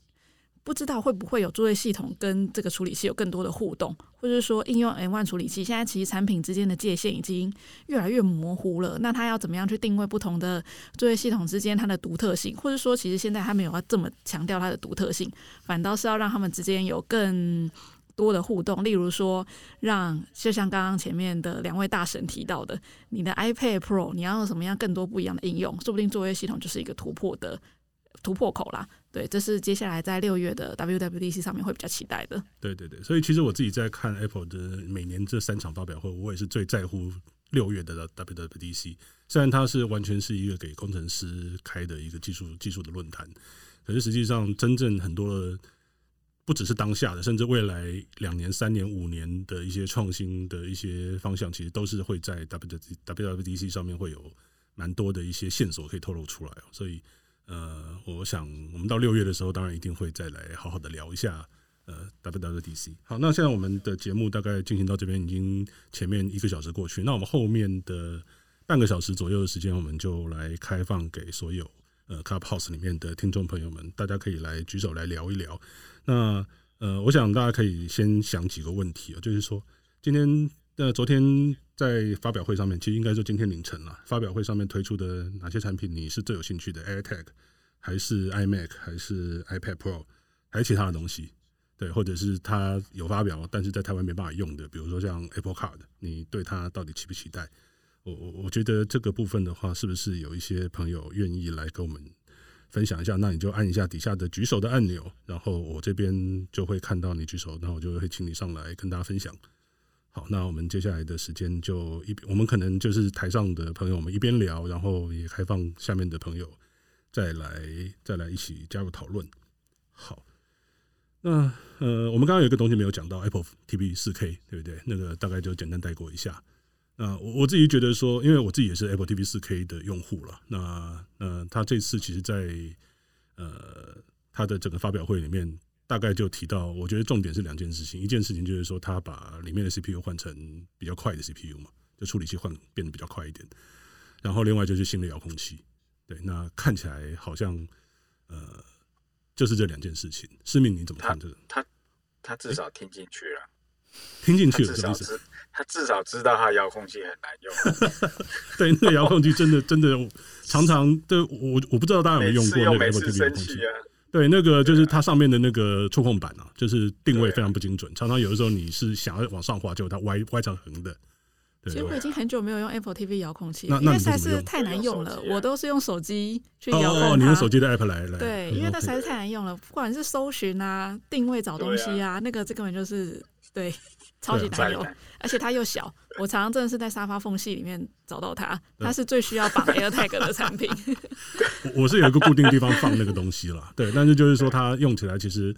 不知道会不会有作业系统跟这个处理器有更多的互动，或者说应用 M1 处理器，现在其实产品之间的界限已经越来越模糊了。那它要怎么样去定位不同的作业系统之间它的独特性，或者说其实现在还没有要这么强调它的独特性，反倒是要让他们之间有更多的互动。例如说，让就像刚刚前面的两位大神提到的，你的 iPad Pro 你要用什么样更多不一样的应用，说不定作业系统就是一个突破的突破口啦。对，这是接下来在六月的 WWDC 上面会比较期待的。对对对，所以其实我自己在看 Apple 的每年这三场发表会，我也是最在乎六月的 WWDC。虽然它是完全是一个给工程师开的一个技术技术的论坛，可是实际上真正很多的不只是当下的，甚至未来两年、三年、五年的一些创新的一些方向，其实都是会在 WWDC 上面会有蛮多的一些线索可以透露出来。所以。呃，我想我们到六月的时候，当然一定会再来好好的聊一下呃 WWDC。好，那现在我们的节目大概进行到这边，已经前面一个小时过去，那我们后面的半个小时左右的时间，我们就来开放给所有呃 Clubhouse 里面的听众朋友们，大家可以来举手来聊一聊。那呃，我想大家可以先想几个问题啊，就是说今天那昨天。在发表会上面，其实应该说今天凌晨了。发表会上面推出的哪些产品你是最有兴趣的？AirTag 还是 iMac 还是 iPad Pro 还是其他的东西？对，或者是它有发表，但是在台湾没办法用的，比如说像 Apple Card，你对它到底期不期待？我我我觉得这个部分的话，是不是有一些朋友愿意来跟我们分享一下，那你就按一下底下的举手的按钮，然后我这边就会看到你举手，然后我就会请你上来跟大家分享。好，那我们接下来的时间就一，我们可能就是台上的朋友，我们一边聊，然后也开放下面的朋友再来再来一起加入讨论。好，那呃，我们刚刚有一个东西没有讲到，Apple TV 4K，对不对？那个大概就简单带过一下。那我我自己觉得说，因为我自己也是 Apple TV 4K 的用户了。那呃，他这次其实在呃他的整个发表会里面。大概就提到，我觉得重点是两件事情。一件事情就是说，他把里面的 CPU 换成比较快的 CPU 嘛，就处理器换变得比较快一点。然后另外就是新的遥控器，对，那看起来好像呃，就是这两件事情。思敏你怎么看这个？他他，他至少听进去了，欸、听进去了什么意思？他至少知道他遥控器很难用。对，那个遥控器真的真的常常，对我我不知道大家有没有用过那个 Apple TV 遥控器。对，那个就是它上面的那个触控板啊，就是定位非常不精准，常常有的时候你是想要往上滑，结果它歪歪成横的。其实我已经很久没有用 Apple TV 遥控器，因为实在是太难用了。我都是用手机去遥控它。哦，你用手机的 App 来来。对，因为那实在是太难用了，不管是搜寻啊、定位找东西啊，那个这根本就是对。超级难用，而且它又小。我常常真的是在沙发缝隙里面找到它。它是最需要绑 AirTag 的产品。我是有一个固定地方放那个东西了，对。但是就是说，它用起来其实，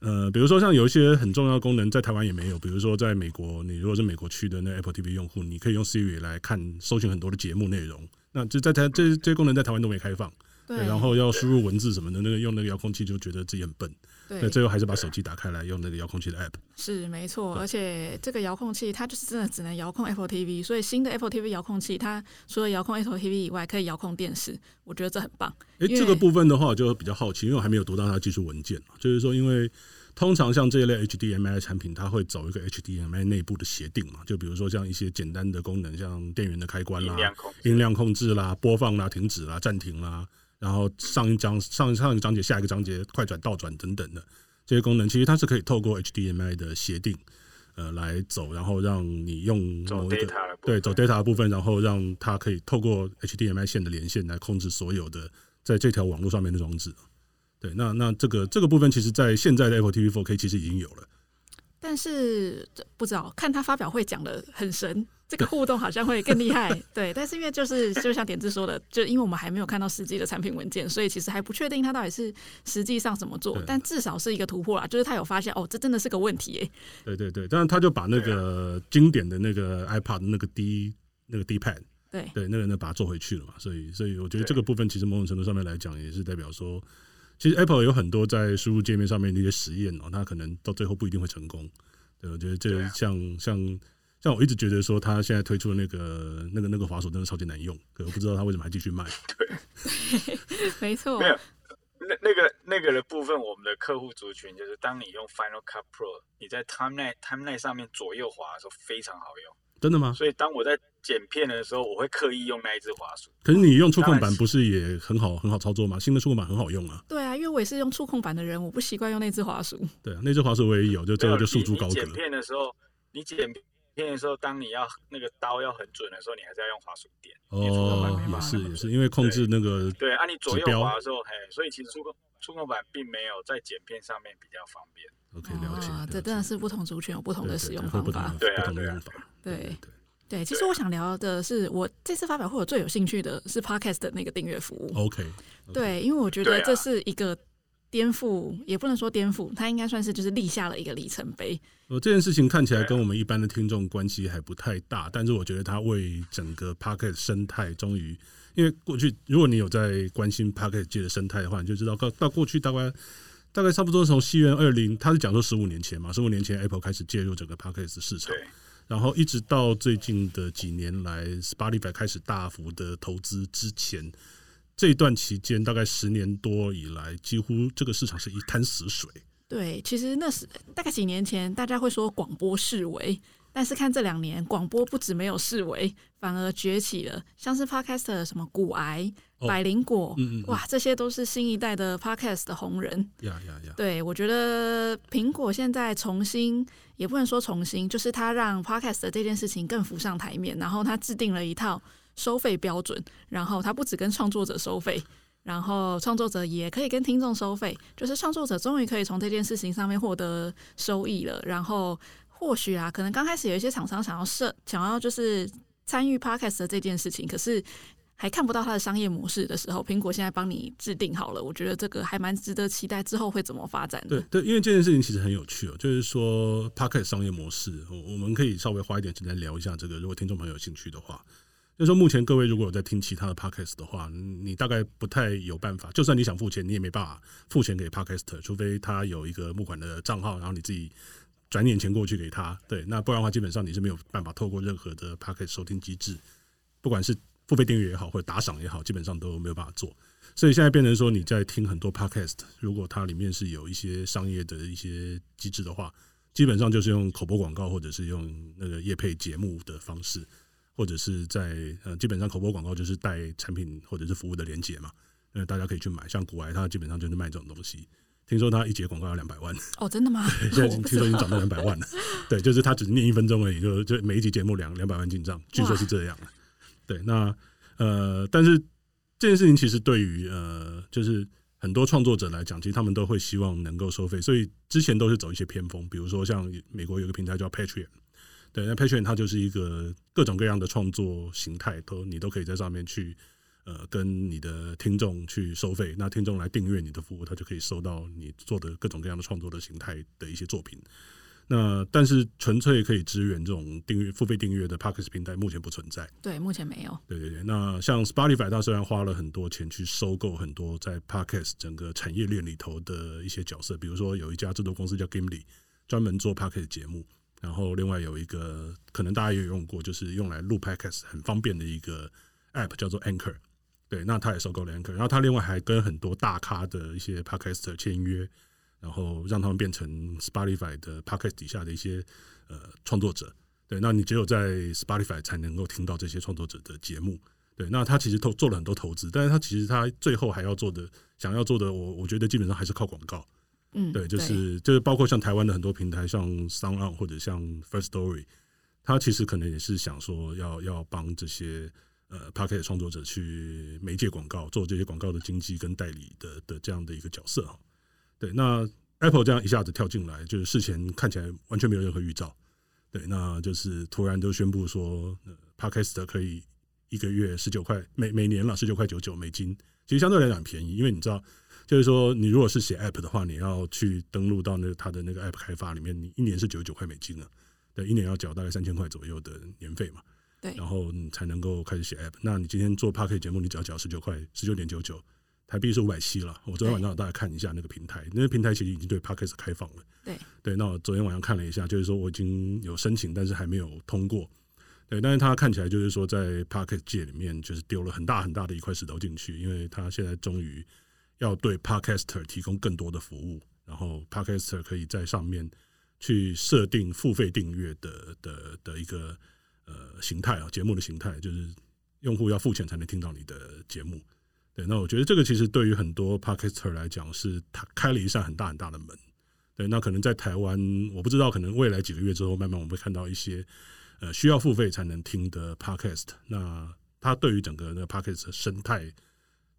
呃，比如说像有一些很重要的功能，在台湾也没有。比如说，在美国，你如果是美国区的那 Apple TV 用户，你可以用 Siri 来看搜寻很多的节目内容。那就在台这这些功能在台湾都没开放。对。然后要输入文字什么的，那个用那个遥控器就觉得自己很笨。对，最后还是把手机打开来用那个遥控器的 app。是没错，而且这个遥控器它就是真的只能遥控 Apple TV，所以新的 Apple TV 遥控器它除了遥控 Apple TV 以外，可以遥控电视。我觉得这很棒。哎、欸，这个部分的话，我就比较好奇，因为我还没有读到它的技术文件。就是说，因为通常像这一类 HDMI 的产品，它会走一个 HDMI 内部的协定嘛，就比如说像一些简单的功能，像电源的开关啦、音量控制啦、播放啦、停止啦、暂停啦，然后上一章上上一个章节、下一个章节快转、倒转等等的。这些功能其实它是可以透过 HDMI 的协定，呃，来走，然后让你用某一个对走 data 的部分，然后让它可以透过 HDMI 线的连线来控制所有的在这条网络上面的装置。对，那那这个这个部分，其实在现在的 Apple TV 4K 其实已经有了。但是不知道看他发表会讲的很神，这个互动好像会更厉害。对，但是因为就是就像点子说的，就因为我们还没有看到实际的产品文件，所以其实还不确定它到底是实际上怎么做。但至少是一个突破啦，就是他有发现哦，这真的是个问题耶。对对对，但是他就把那个经典的那个 iPad 那个 D 那个 D Pad，对对，那个呢把它做回去了嘛。所以所以我觉得这个部分其实某种程度上面来讲，也是代表说。其实 Apple 有很多在输入界面上面的一些实验哦，它可能到最后不一定会成功。对，我觉得这个像、啊、像像我一直觉得说，他现在推出的那个那个那个滑鼠真的超级难用，可我不知道他为什么还继续卖。对，没错。没有那那个那个的部分，我们的客户族群就是，当你用 Final Cut Pro，你在 Timeline Timeline 上面左右滑的时候非常好用。真的吗？所以当我在剪片的时候，我会刻意用那一只滑鼠。可是你用触控板不是也很好很好操作吗？新的触控板很好用啊。对啊，因为我也是用触控板的人，我不习惯用那只滑鼠。对啊，那只滑鼠我也有，就这个就束之高阁。剪片的时候，你剪片的时候，当你要那个刀要很准的时候，你还是要用滑鼠点。哦，也是也是，因为控制那个对，对啊，你左右滑的时候，嘿，所以其实触控触控板并没有在剪片上面比较方便。OK，了解。啊这真的是不同族群有不同的使用方法，对不同的用法，对。对，其实我想聊的是，我这次发表会我最有兴趣的是 Podcast 的那个订阅服务。OK，对，因为我觉得这是一个颠覆，也不能说颠覆，它应该算是就是立下了一个里程碑。呃，这件事情看起来跟我们一般的听众关系还不太大，但是我觉得它为整个 Pocket 生态终于，因为过去如果你有在关心 Pocket 界的生态的话，你就知道到到过去大概大概差不多从西元二零，他是讲说十五年前嘛，十五年前 Apple 开始介入整个 Pocket 市场。然后一直到最近的几年来，Spotify 开始大幅的投资之前，这一段期间大概十年多以来，几乎这个市场是一滩死水。对，其实那是大概几年前，大家会说广播式微。但是看这两年，广播不止没有式微，反而崛起了，像是 Podcast 什么骨癌、百灵果，嗯嗯嗯哇，这些都是新一代的 Podcast 的红人。呀呀呀！对，我觉得苹果现在重新，也不能说重新，就是它让 Podcast 的这件事情更浮上台面，然后它制定了一套收费标准，然后它不只跟创作者收费。然后创作者也可以跟听众收费，就是创作者终于可以从这件事情上面获得收益了。然后或许啊，可能刚开始有一些厂商想要设，想要就是参与 Podcast 的这件事情，可是还看不到它的商业模式的时候，苹果现在帮你制定好了。我觉得这个还蛮值得期待，之后会怎么发展。对对，因为这件事情其实很有趣哦，就是说 Podcast 商业模式，我们可以稍微花一点时间聊一下这个，如果听众朋友有兴趣的话。就说，目前各位如果有在听其他的 podcast 的话，你大概不太有办法。就算你想付钱，你也没办法付钱给 podcast，除非他有一个募款的账号，然后你自己转点钱过去给他。对，那不然的话，基本上你是没有办法透过任何的 podcast 收听机制，不管是付费订阅也好，或者打赏也好，基本上都没有办法做。所以现在变成说，你在听很多 podcast，如果它里面是有一些商业的一些机制的话，基本上就是用口播广告，或者是用那个业配节目的方式。或者是在呃，基本上口播广告就是带产品或者是服务的连接嘛，呃，大家可以去买。像国外，它基本上就是卖这种东西。听说它一节广告要两百万哦，真的吗？现在已经听说已经涨到两百万了。对，就是他只念一分钟而已，就就每一集节目两两百万进账，据说是这样。对，那呃，但是这件事情其实对于呃，就是很多创作者来讲，其实他们都会希望能够收费，所以之前都是走一些偏锋，比如说像美国有个平台叫 Patreon。对，那 Patreon 它就是一个各种各样的创作形态，都你都可以在上面去，呃，跟你的听众去收费。那听众来订阅你的服务，他就可以收到你做的各种各样的创作的形态的一些作品。那但是纯粹可以支援这种订阅付费订阅的 Podcast 平台，目前不存在。对，目前没有。对对对，那像 Spotify，它虽然花了很多钱去收购很多在 Podcast 整个产业链里头的一些角色，比如说有一家制作公司叫 Gimli，专门做 Podcast 节目。然后另外有一个可能大家也有用过，就是用来录 Podcast 很方便的一个 App 叫做 Anchor，对，那他也收购了 Anchor，然后他另外还跟很多大咖的一些 Podcaster 签约，然后让他们变成 Spotify 的 Podcast 底下的一些呃创作者，对，那你只有在 Spotify 才能够听到这些创作者的节目，对，那他其实投做了很多投资，但是他其实他最后还要做的，想要做的，我我觉得基本上还是靠广告。嗯，对，就是就是包括像台湾的很多平台，像 SoundOn 或者像 First Story，他其实可能也是想说要要帮这些呃 Podcast 创作者去媒介广告，做这些广告的经济跟代理的的这样的一个角色哈。对，那 Apple 这样一下子跳进来，就是事前看起来完全没有任何预兆，对，那就是突然就宣布说，Podcast 可以一个月十九块，每每年了十九块九九美金，其实相对来讲很便宜，因为你知道。就是说，你如果是写 App 的话，你要去登录到那个它的那个 App 开发里面，你一年是九十九块美金了，对，一年要缴大概三千块左右的年费嘛，对，然后你才能够开始写 App。那你今天做 Podcast 节目，你只要缴十九块，十九点九九，台币是五百七了。我昨天晚上大概看一下那个平台，那个平台其实已经对 Podcast 开放了，对，对。那我昨天晚上看了一下，就是说我已经有申请，但是还没有通过，对。但是它看起来就是说在 Podcast 界里面，就是丢了很大很大的一块石头进去，因为它现在终于。要对 Podcaster 提供更多的服务，然后 Podcaster 可以在上面去设定付费订阅的的的一个呃形态啊，节目的形态就是用户要付钱才能听到你的节目。对，那我觉得这个其实对于很多 Podcaster 来讲是他开了一扇很大很大的门。对，那可能在台湾，我不知道，可能未来几个月之后，慢慢我们会看到一些呃需要付费才能听的 Podcast。那它对于整个那个 Podcast 生态。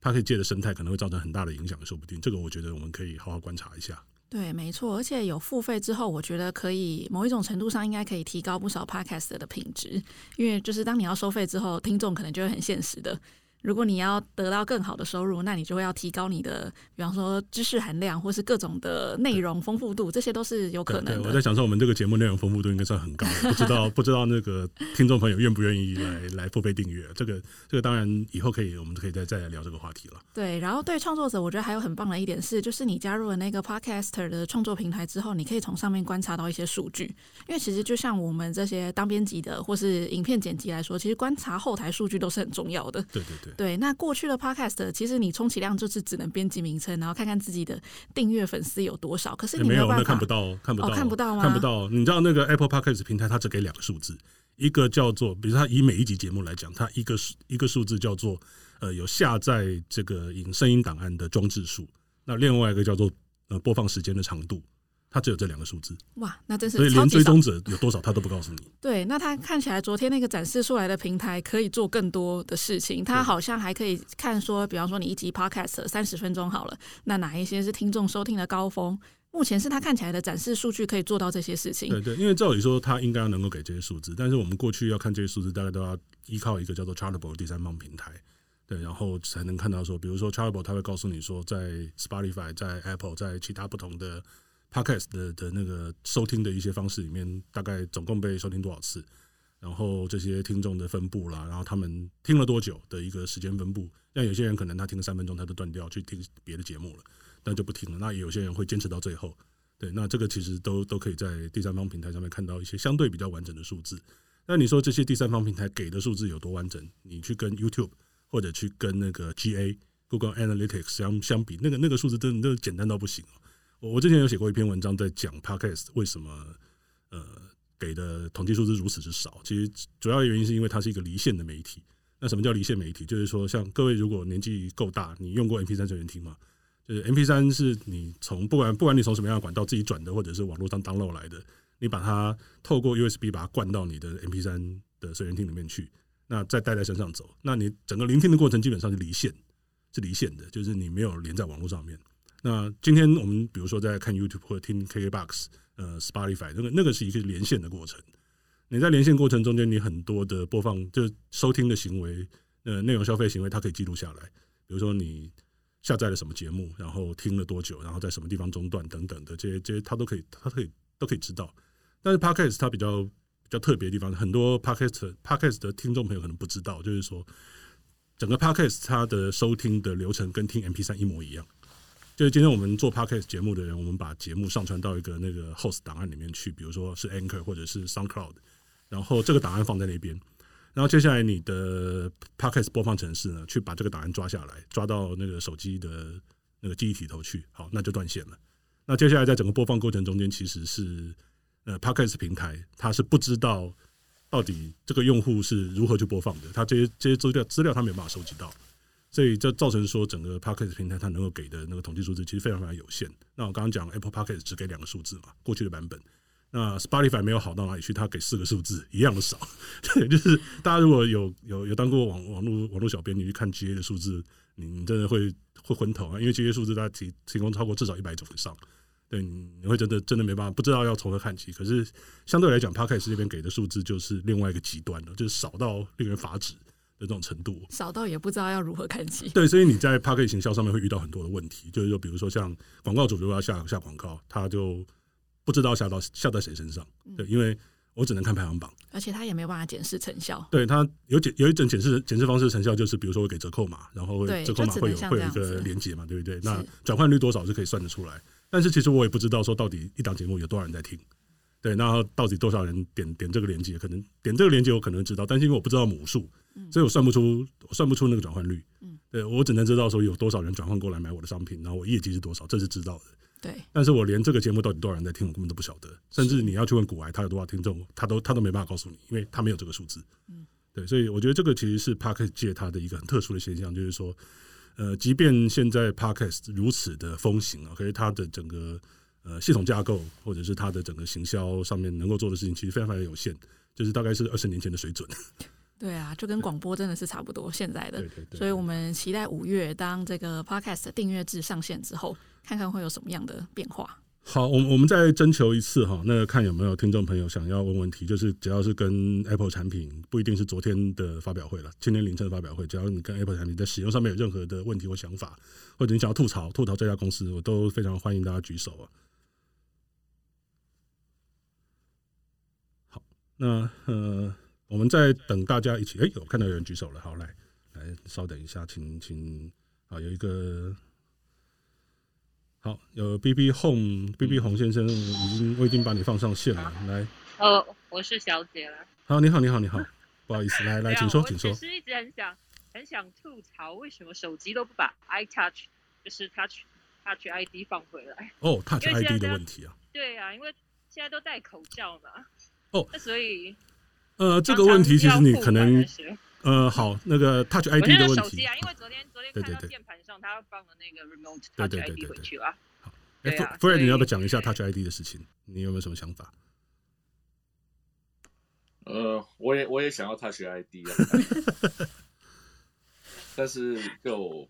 它可以借的生态可能会造成很大的影响，说不定。这个我觉得我们可以好好观察一下。对，没错，而且有付费之后，我觉得可以某一种程度上应该可以提高不少 Podcast 的品质，因为就是当你要收费之后，听众可能就会很现实的。如果你要得到更好的收入，那你就会要提高你的，比方说知识含量，或是各种的内容丰富度，这些都是有可能的。我在想说，我们这个节目内容丰富度应该算很高，不知道 不知道那个听众朋友愿不愿意来来付费订阅？这个这个当然以后可以，我们可以再再来聊这个话题了。对，然后对创作者，我觉得还有很棒的一点是，就是你加入了那个 Podcaster 的创作平台之后，你可以从上面观察到一些数据，因为其实就像我们这些当编辑的或是影片剪辑来说，其实观察后台数据都是很重要的。对对对。对，那过去的。Podcast 其实你充其量就是只能编辑名称，然后看看自己的订阅粉丝有多少。可是你没有办法，那看不到，看不到，哦，看不到吗？看不到。你知道那个 Apple Podcast 平台，它只给两个数字，一个叫做，比如它以每一集节目来讲，它一个数一个数字叫做呃有下载这个影声音档案的装置数，那另外一个叫做呃播放时间的长度。它只有这两个数字。哇，那真是所以连追踪者有多少，他都不告诉你。对，那他看起来昨天那个展示出来的平台可以做更多的事情。他好像还可以看说，比方说你一集 podcast 三十分钟好了，那哪一些是听众收听的高峰？目前是他看起来的展示数据可以做到这些事情。对对，因为照理说他应该要能够给这些数字，但是我们过去要看这些数字，大概都要依靠一个叫做 Chartable 的第三方平台，对，然后才能看到说，比如说 Chartable 他会告诉你说，在 Spotify、在 Apple、在其他不同的 Podcast 的的那个收听的一些方式里面，大概总共被收听多少次，然后这些听众的分布啦，然后他们听了多久的一个时间分布，那有些人可能他听了三分钟他就断掉去听别的节目了。那就不听了。那有些人会坚持到最后，对，那这个其实都都可以在第三方平台上面看到一些相对比较完整的数字。那你说这些第三方平台给的数字有多完整？你去跟 YouTube 或者去跟那个 GA Google Analytics 相相比，那个那个数字真的都简单到不行。我之前有写过一篇文章在讲 Podcast 为什么呃给的统计数字如此之少。其实主要原因是因为它是一个离线的媒体。那什么叫离线媒体？就是说，像各位如果年纪够大，你用过 MP3 随身听吗？就是 M P 三是你从不管不管你从什么样的管道自己转的，或者是网络上 download 来的，你把它透过 U S B 把它灌到你的 M P 三的随身听里面去，那再带在身上走，那你整个聆听的过程基本上是离线，是离线的，就是你没有连在网络上面。那今天我们比如说在看 YouTube 或者听 K K Box，呃，Spotify 那个那个是一个连线的过程。你在连线过程中间，你很多的播放就是收听的行为，呃，内容消费行为，它可以记录下来，比如说你。下载了什么节目，然后听了多久，然后在什么地方中断等等的这些这些，他都可以，他可以都可以知道。但是 Podcast 它比较比较特别的地方，很多 Podcast Podcast 的听众朋友可能不知道，就是说整个 Podcast 它的收听的流程跟听 MP3 一模一样。就是今天我们做 Podcast 节目的人，我们把节目上传到一个那个 Host 档案里面去，比如说是 Anchor 或者是 SoundCloud，然后这个档案放在那边。然后接下来你的 Podcast 播放程式呢，去把这个档案抓下来，抓到那个手机的那个记忆体头去，好，那就断线了。那接下来在整个播放过程中间，其实是呃 Podcast 平台它是不知道到底这个用户是如何去播放的，它这些这些资料资料它没有办法收集到，所以这造成说整个 Podcast 平台它能够给的那个统计数字其实非常非常有限。那我刚刚讲 Apple Podcast 只给两个数字嘛，过去的版本。那 Spotify 没有好到哪里去，它给四个数字一样的少。对，就是大家如果有有有当过网网络网络小编，你去看 GA 的数字，你真的会会昏头啊！因为 GA 数字它提提供超过至少一百种以上，对，你会真的真的没办法，不知道要从何看起。可是相对来讲，Podcast 这边给的数字就是另外一个极端了，就是少到令人发指这种程度，少到也不知道要如何看起。对，所以你在 Podcast 行销上面会遇到很多的问题，就是说，比如说像广告主如果要下下广告，他就。不知道下到下在谁身上，对，因为我只能看排行榜，而且他也没有办法检视成效。对他有检有一种检视检视方式成效，就是比如说我给折扣码，然后会折扣码会有会有一个连接嘛，对不对？那转换率多少是可以算得出来。但是其实我也不知道说到底一档节目有多少人在听，对，那到底多少人点点这个连接，可能点这个连接我可能知道，但是因为我不知道母数，所以我算不出我算不出那个转换率。嗯对，我只能知道说有多少人转换过来买我的商品，然后我业绩是多少，这是知道的。对，但是我连这个节目到底多少人在听，我根本都不晓得。甚至你要去问古癌，他有多少听众，他都他都没办法告诉你，因为他没有这个数字。嗯，对，所以我觉得这个其实是 Podcast 界它的一个很特殊的现象，就是说，呃，即便现在 Podcast 如此的风行啊，可是它的整个呃系统架构或者是它的整个行销上面能够做的事情，其实非常非常有限，就是大概是二十年前的水准。对啊，就跟广播真的是差不多现在的。对对对，所以我们期待五月当这个 Podcast 订阅制上线之后。看看会有什么样的变化。好，我们我们再征求一次哈，那看有没有听众朋友想要问问题，就是只要是跟 Apple 产品，不一定是昨天的发表会了，今天凌晨的发表会，只要你跟 Apple 产品在使用上面有任何的问题或想法，或者你想要吐槽吐槽这家公司，我都非常欢迎大家举手啊。好，那呃，我们在等大家一起，哎，我看到有人举手了，好，来来，稍等一下，请请啊，有一个。好，有 B B Home，B B 洪先生已经，我已经把你放上线了，来。呃，我是小姐了。好，你好，你好，你好，不好意思，来来，请说，请说。我其实一直很想很想吐槽，为什么手机都不把 iTouch，就是 Touch Touch ID 放回来？哦，Touch ID 的问题啊。对啊，因为现在都戴口罩嘛。哦。那所以。呃，这个问题其实你可能。呃，好，那个 Touch ID 的问题。手机啊，因为昨天昨天看到键盘上他放了那个 Remote Touch ID 回去了。哎，Fred，你要不要讲一下 Touch ID 的事情？你有没有什么想法？呃，我也我也想要 Touch ID 啊，但是就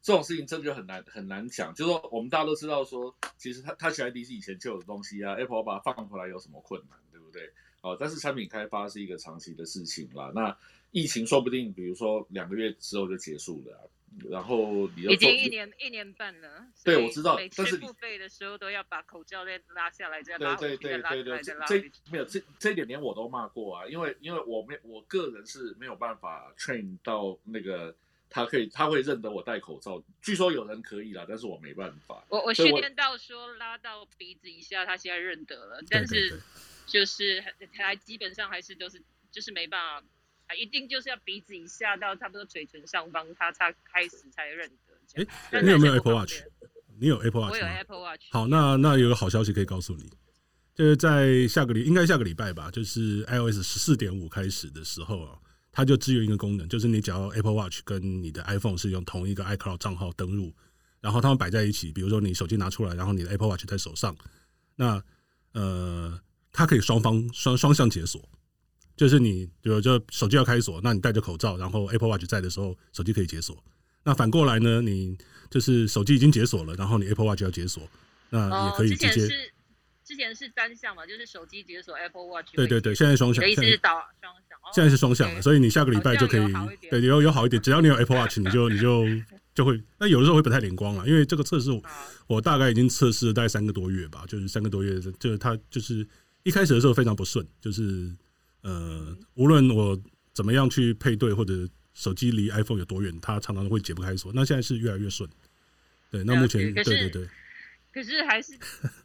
这种事情真的就很难很难讲。就是说，我们大家都知道说，其实它 Touch ID 是以前就有的东西啊，Apple 把它放回来有什么困难，对不对？哦，但是产品开发是一个长期的事情啦。那疫情说不定，比如说两个月之后就结束了啊。然后你已经一年一年半了，对，我知道。每次付费的时候都要把口罩再拉下来，再拉回去，再拉回来，再拉回去。这没有这这一点连我都骂过啊，因为因为我没我个人是没有办法 train 到那个他可以他会认得我戴口罩。据说有人可以啦，但是我没办法。我我训练到说拉到鼻子以下，他现在认得了，但是就是还基本上还是都是就是没办法。啊，一定就是要鼻子以下到差不多嘴唇上方，他才开始才认得。哎、欸，你有没有 Apple Watch？你有 Apple Watch？我有 Apple Watch。好，那那有个好消息可以告诉你，就是在下个礼，应该下个礼拜吧，就是 iOS 十四点五开始的时候啊，它就支援一个功能，就是你只要 Apple Watch 跟你的 iPhone 是用同一个 iCloud 账号登录，然后它们摆在一起，比如说你手机拿出来，然后你的 Apple Watch 在手上，那呃，它可以双方双双向解锁。就是你，比如就手机要开锁，那你戴着口罩，然后 Apple Watch 在的时候，手机可以解锁。那反过来呢，你就是手机已经解锁了，然后你 Apple Watch 要解锁，那也可以直接。之前是之前是单向嘛，就是手机解锁 Apple Watch。对对对，现在双向。一直导双向。现在是双向的，所以你下个礼拜就可以。对，有有好一点，只要你有 Apple Watch，你就 你就就会。那有的时候会不太灵光了，因为这个测试我大概已经测试了大概三个多月吧，就是三个多月，就是它就是一开始的时候非常不顺，就是。呃，无论我怎么样去配对，或者手机离 iPhone 有多远，它常常会解不开锁。那现在是越来越顺。对，那目前对对对。可是还是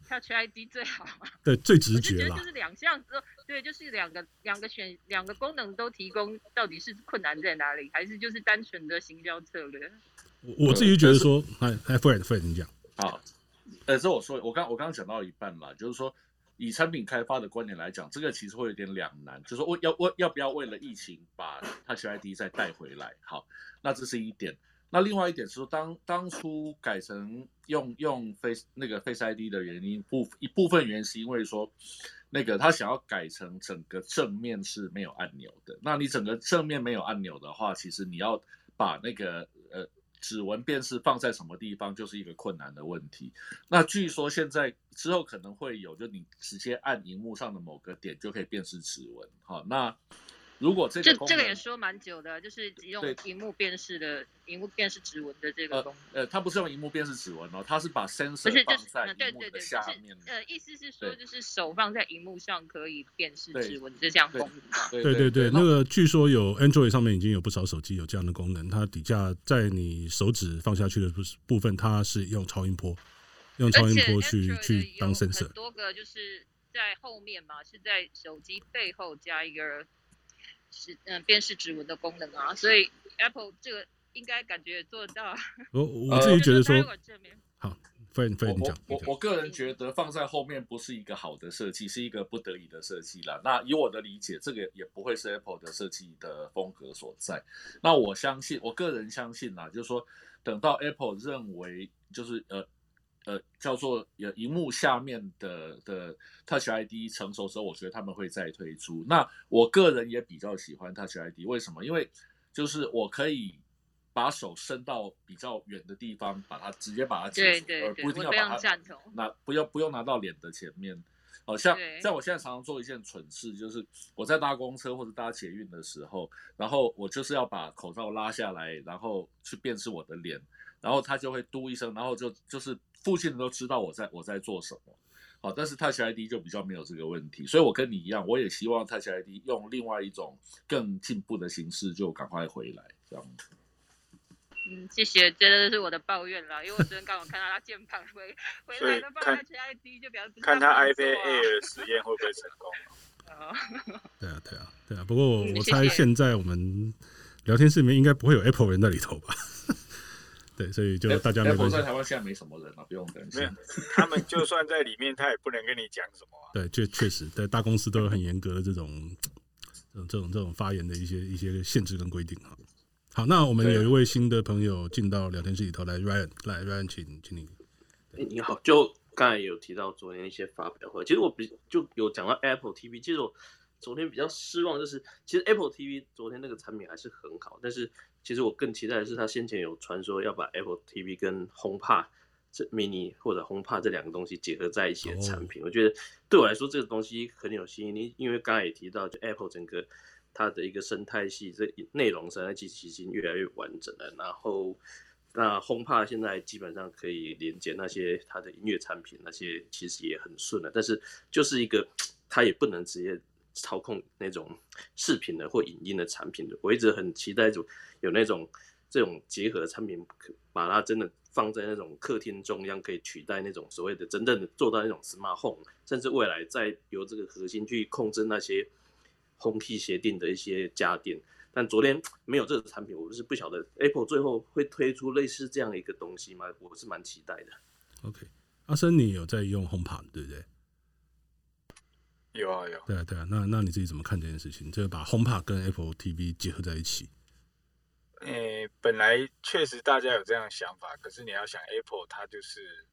Touch ID 最好嘛？对，最直觉啦。就是两项都对，就是两个两个选两个功能都提供，到底是困难在哪里？还是就是单纯的行销策略？我我自己觉得说，哎哎，Fred，Fred，你讲。好，呃，这我说，我刚我刚刚讲到一半嘛，就是说。以产品开发的观点来讲，这个其实会有点两难，就是说我要我要不要为了疫情把 Touch ID 再带回来？好，那这是一点。那另外一点是说，当当初改成用用 Face 那个 Face ID 的原因，部一部分原因是因为说，那个他想要改成整个正面是没有按钮的。那你整个正面没有按钮的话，其实你要把那个。指纹辨识放在什么地方就是一个困难的问题。那据说现在之后可能会有，就你直接按荧幕上的某个点就可以辨识指纹。好，那。如果这个这这个也说蛮久的，就是用荧幕辨识的荧幕辨识指纹的这个功能。呃，它不是用荧幕辨识指纹哦，它是把 sensor 放在荧幕的下面。呃，意思是说，就是手放在荧幕上可以辨识指纹这项功能。对对对，那个据说有 Android 上面已经有不少手机有这样的功能，它底下在你手指放下去的部部分，它是用超音波，用超音波去去当 sensor。很多个就是在后面嘛，是在手机背后加一个。是嗯，辨识指纹的功能啊，所以 Apple 这个应该感觉做得到。我我自己觉得说，好，分分你讲。我我我个人觉得放在后面不是一个好的设计，是一个不得已的设计啦。那以我的理解，这个也不会是 Apple 的设计的风格所在。那我相信，我个人相信啦，就是说，等到 Apple 认为就是呃。呃，叫做有荧幕下面的的 Touch ID 成熟之后，我觉得他们会再推出。那我个人也比较喜欢 Touch ID，为什么？因为就是我可以把手伸到比较远的地方，把它直接把它解锁，而不一定要把它拿，不要不用拿到脸的前面。好像在我现在常常做一件蠢事，就是我在搭公车或者搭捷运的时候，然后我就是要把口罩拉下来，然后去辨识我的脸，然后他就会嘟一声，然后就就是。附近人都知道我在我在做什么，好，但是 Touch ID 就比较没有这个问题，所以我跟你一样，我也希望 Touch ID 用另外一种更进步的形式就赶快回来，这样子。嗯，谢谢，这个是我的抱怨了，因为我昨天刚好看到他键盘回 回来的，放 Touch ID 就表示看他 iPad Air 实验会不会成功。对啊，对啊，对啊，不过我猜现在我们聊天室里面应该不会有 Apple 人在里头吧。对，所以就大家没关系。在台湾现在没什么人啊，不用担心。他们就算在里面，他也不能跟你讲什么、啊。对，确确实，在大公司都有很严格的这种、这种、这种、这种发言的一些一些限制跟规定哈。好，那我们有一位新的朋友进到聊天室里头来，Ryan，来，Ryan，请，请你。哎，你好，就。刚才有提到昨天一些发表会，其实我比就有讲到 Apple TV，其实我昨天比较失望，就是其实 Apple TV 昨天那个产品还是很好，但是其实我更期待的是，它先前有传说要把 Apple TV 跟 HomePod 这 Mini 或者 HomePod 这两个东西结合在一起的产品，我觉得对我来说这个东西很有吸引力，因为刚才也提到，就 Apple 整个它的一个生态系，这内容生态系已经越来越完整了，然后。那 HomePod 现在基本上可以连接那些它的音乐产品，那些其实也很顺了。但是就是一个，它也不能直接操控那种视频的或影音的产品的。我一直很期待有有那种这种结合的产品，把它真的放在那种客厅中央，可以取代那种所谓的真正的做到那种 Smart Home，甚至未来再由这个核心去控制那些 home p 协定的一些家电。但昨天没有这个产品，我是不晓得 Apple 最后会推出类似这样一个东西吗？我是蛮期待的。OK，阿森，你有在用 HomePod 对不对？有啊有。对啊对啊，那那你自己怎么看这件事情？就是把 HomePod 跟 Apple TV 结合在一起。诶、欸，本来确实大家有这样的想法，可是你要想 Apple，它就是，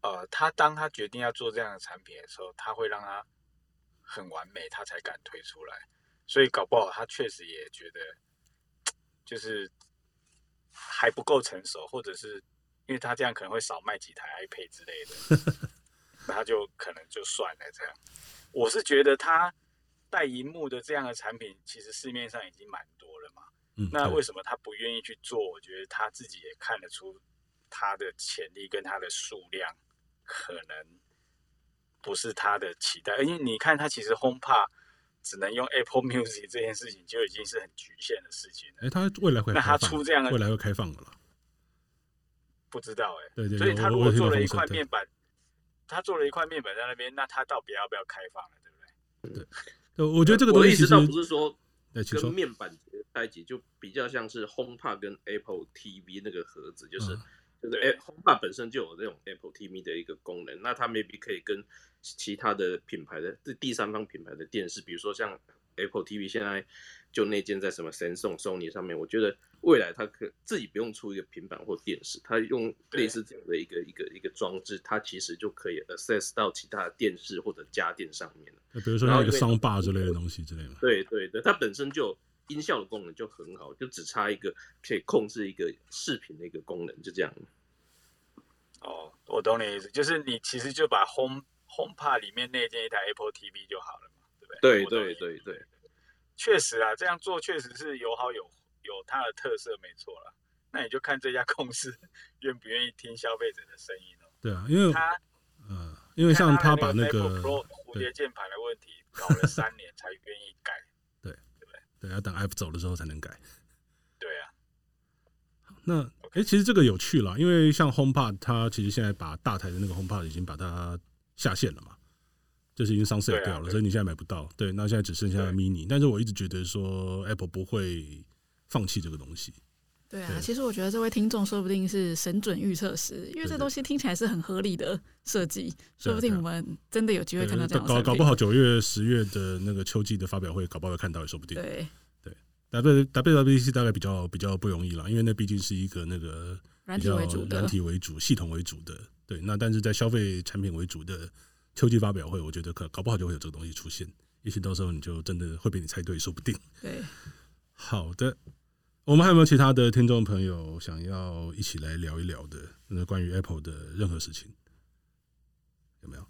呃，它当它决定要做这样的产品的时候，它会让它很完美，它才敢推出来。所以搞不好他确实也觉得，就是还不够成熟，或者是因为他这样可能会少卖几台 iPad 之类的，那 他就可能就算了这样。我是觉得他带荧幕的这样的产品，其实市面上已经蛮多了嘛。那为什么他不愿意去做？我觉得他自己也看得出他的潜力跟他的数量可能不是他的期待，因为你看他其实 HomePod。只能用 Apple Music 这件事情就已经是很局限的事情了。哎、欸，他未来会，那他出这样的未来会开放的了？不知道哎、欸。对，对对。所以他如果做了一块面板，他做了一块面板在那边，那他到底要不要开放了？对不对？对，我觉得这个东西其实不是说跟面板在一起，就比较像是 HomePod 跟 Apple TV 那个盒子，就是。嗯就是 HomePod 本身就有这种 Apple TV 的一个功能，那它 maybe 可以跟其他的品牌的第三方品牌的电视，比如说像 Apple TV 现在就内建在什么 Samsung、Sony 上面，我觉得未来它可自己不用出一个平板或电视，它用类似这样的一个一个一个装置，它其实就可以 access 到其他的电视或者家电上面了。比如说那个 Soundbar 之类的东西之类的。对对对，它本身就音效的功能就很好，就只差一个可以控制一个视频的一个功能，就这样。哦，我懂你的意思，就是你其实就把 Home HomePod 里面内建一台 Apple TV 就好了嘛，对不对？对对对对，确实啊，这样做确实是有好有有它的特色，没错啦。那你就看这家公司 愿不愿意听消费者的声音哦。对啊，因为他，呃，因为像他把那个蝴蝶键盘的问题搞了三年才愿意改，对对不对？对，要等 Apple 走的时候才能改。对啊，那。哎、欸，其实这个有趣了，因为像 HomePod，它其实现在把大台的那个 HomePod 已经把它下线了嘛，就是已经 sunset 掉了，所以你现在买不到。对，那现在只剩下 Mini，但是我一直觉得说 Apple 不会放弃这个东西。对啊，其实我觉得这位听众说不定是神准预测师，因为这东西听起来是很合理的设计，说不定我们真的有机会看到这样。搞搞不好九月、十月的那个秋季的发表会，搞不好会看到也说不定。对。W WWDC 大概比较比较不容易了，因为那毕竟是一个那个软体为主的、软体为主、系统为主的。对，那但是在消费产品为主的秋季发表会，我觉得可搞不好就会有这个东西出现。也许到时候你就真的会被你猜对，说不定。对，好的，我们还有没有其他的听众朋友想要一起来聊一聊的？那关于 Apple 的任何事情，有没有？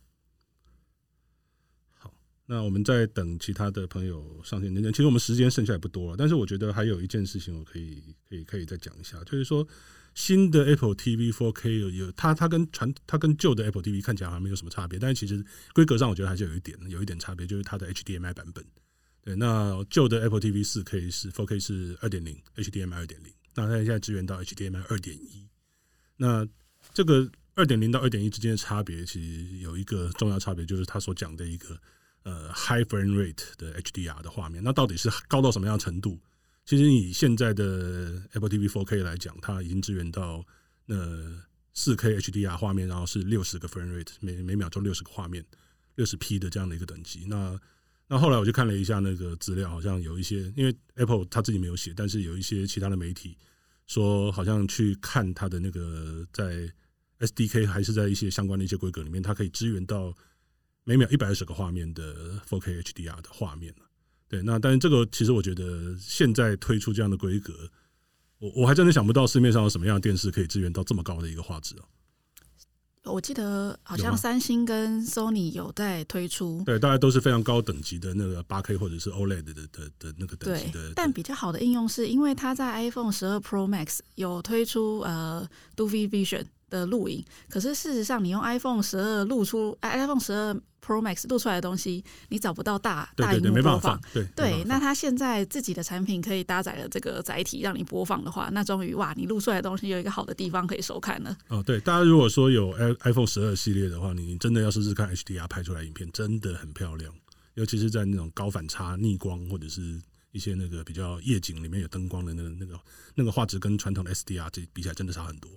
好那我们在等其他的朋友上线。其实我们时间剩下也不多了，但是我觉得还有一件事情我可以可以可以再讲一下，就是说新的 Apple TV 4K 有有它它跟传它跟旧的 Apple TV 看起来好像没有什么差别，但是其实规格上我觉得还是有一点有一点差别，就是它的 HDMI 版本。对，那旧的 Apple TV 4K 是 4K 是二点零 HDMI 二点零，那它现在支援到 HDMI 二点一。那这个二点零到二点一之间的差别，其实有一个重要差别，就是它所讲的一个。呃，high frame rate 的 HDR 的画面，那到底是高到什么样程度？其实以现在的 Apple TV 4K 来讲，它已经支援到那四 K HDR 画面，然后是六十个 frame rate，每每秒钟六十个画面，六十 P 的这样的一个等级。那那后来我就看了一下那个资料，好像有一些，因为 Apple 它自己没有写，但是有一些其他的媒体说，好像去看它的那个在 SDK 还是在一些相关的一些规格里面，它可以支援到每秒一百二十个画面的 4K HDR 的画面。对，那但是这个其实我觉得现在推出这样的规格，我我还真的想不到市面上有什么样的电视可以支援到这么高的一个画质哦。我记得好像三星跟 Sony 有在推出，对，大家都是非常高等级的那个八 K 或者是 OLED 的的的，的那个等级的。但比较好的应用是因为它在 iPhone 十二 Pro Max 有推出呃 Dolby Vision 的录影，可是事实上你用 iPhone 十二录出 iPhone 十二。Pro Max 录出来的东西，你找不到大大荧幕播放。对，对，那他现在自己的产品可以搭载了这个载体让你播放的话，那终于哇，你录出来的东西有一个好的地方可以收看了。哦，对，大家如果说有 iPhone 十二系列的话，你真的要试试看 HDR 拍出来影片，真的很漂亮，尤其是在那种高反差、逆光或者是一些那个比较夜景里面有灯光的那个那个那个画质，跟传统的 SDR 这比起来真的差很多。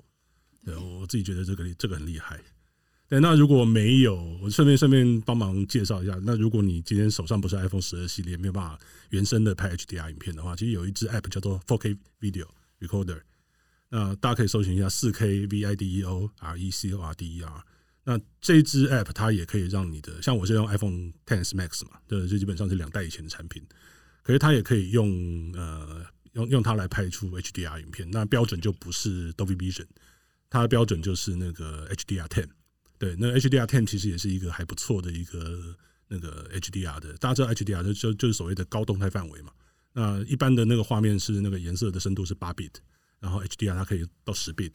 对，我自己觉得这个这个很厉害。对，那如果没有，我顺便顺便帮忙介绍一下。那如果你今天手上不是 iPhone 十二系列，没有办法原生的拍 HDR 影片的话，其实有一支 App 叫做 4K Video Recorder。那大家可以搜寻一下 4K Video Recorder。那这支 App 它也可以让你的，像我是用 iPhone X Max 嘛，对，就基本上是两代以前的产品。可是它也可以用呃用用它来拍出 HDR 影片。那标准就不是 Dolby Vision，它的标准就是那个 HDR10。对，那 HDR10 其实也是一个还不错的一个那个 HDR 的，大家知道 HDR 就就就是所谓的高动态范围嘛。那一般的那个画面是那个颜色的深度是八 bit，然后 HDR 它可以到十 bit，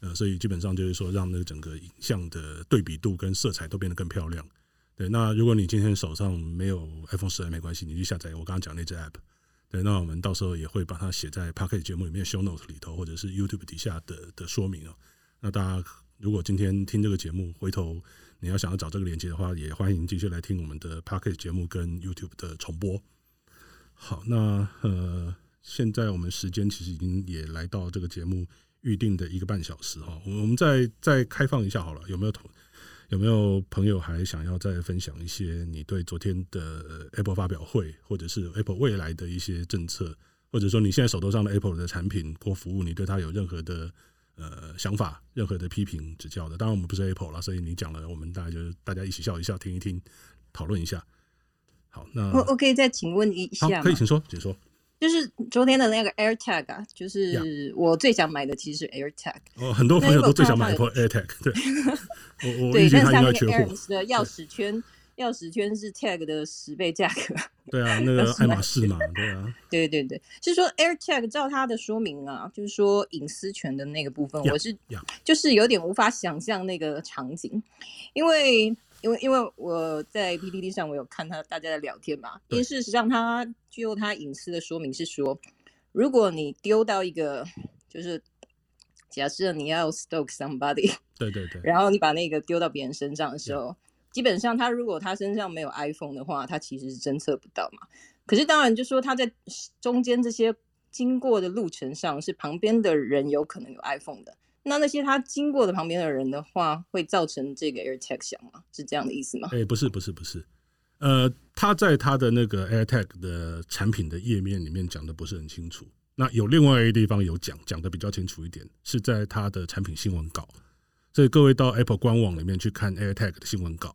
呃，所以基本上就是说让那个整个影像的对比度跟色彩都变得更漂亮。对，那如果你今天手上没有 iPhone 十二没关系，你去下载我刚刚讲那支 App。对，那我们到时候也会把它写在 Pocket 节目里面 Show notes 里头，或者是 YouTube 底下的的说明哦。那大家。如果今天听这个节目，回头你要想要找这个链接的话，也欢迎继续来听我们的 Pocket 节目跟 YouTube 的重播。好，那呃，现在我们时间其实已经也来到这个节目预定的一个半小时哈，我们再再开放一下好了，有没有同有没有朋友还想要再分享一些你对昨天的 Apple 发表会，或者是 Apple 未来的一些政策，或者说你现在手头上的 Apple 的产品或服务，你对它有任何的？呃，想法，任何的批评指教的，当然我们不是 Apple 了，所以你讲了，我们大家就大家一起笑一笑，听一听，讨论一下。好，那我我可以再请问一下，可以请说，请说。就是昨天的那个 AirTag 啊，就是我最想买的其实是 AirTag。哦，很多朋友都最想买 Apple AirTag，对。我我对，那个 AirPods 的钥匙圈。钥匙圈是 Tag 的十倍价格。对啊，那个爱马仕嘛，对啊。对对对，是说 AirTag 照它的说明啊，就是说隐私权的那个部分，yeah, 我是.就是有点无法想象那个场景，因为因为因为我在 PPT 上我有看他大家在聊天嘛，因为事实上他就他隐私的说明是说，如果你丢到一个就是假设你要 stalk somebody，对对对，然后你把那个丢到别人身上的时候。Yeah. 基本上，他如果他身上没有 iPhone 的话，他其实是侦测不到嘛。可是当然，就说他在中间这些经过的路程上，是旁边的人有可能有 iPhone 的。那那些他经过的旁边的人的话，会造成这个 AirTag 响吗？是这样的意思吗？哎、不是，不是，不是。呃，他在他的那个 AirTag 的产品的页面里面讲的不是很清楚。那有另外一个地方有讲，讲的比较清楚一点，是在他的产品新闻稿。所以各位到 Apple 官网里面去看 AirTag 的新闻稿。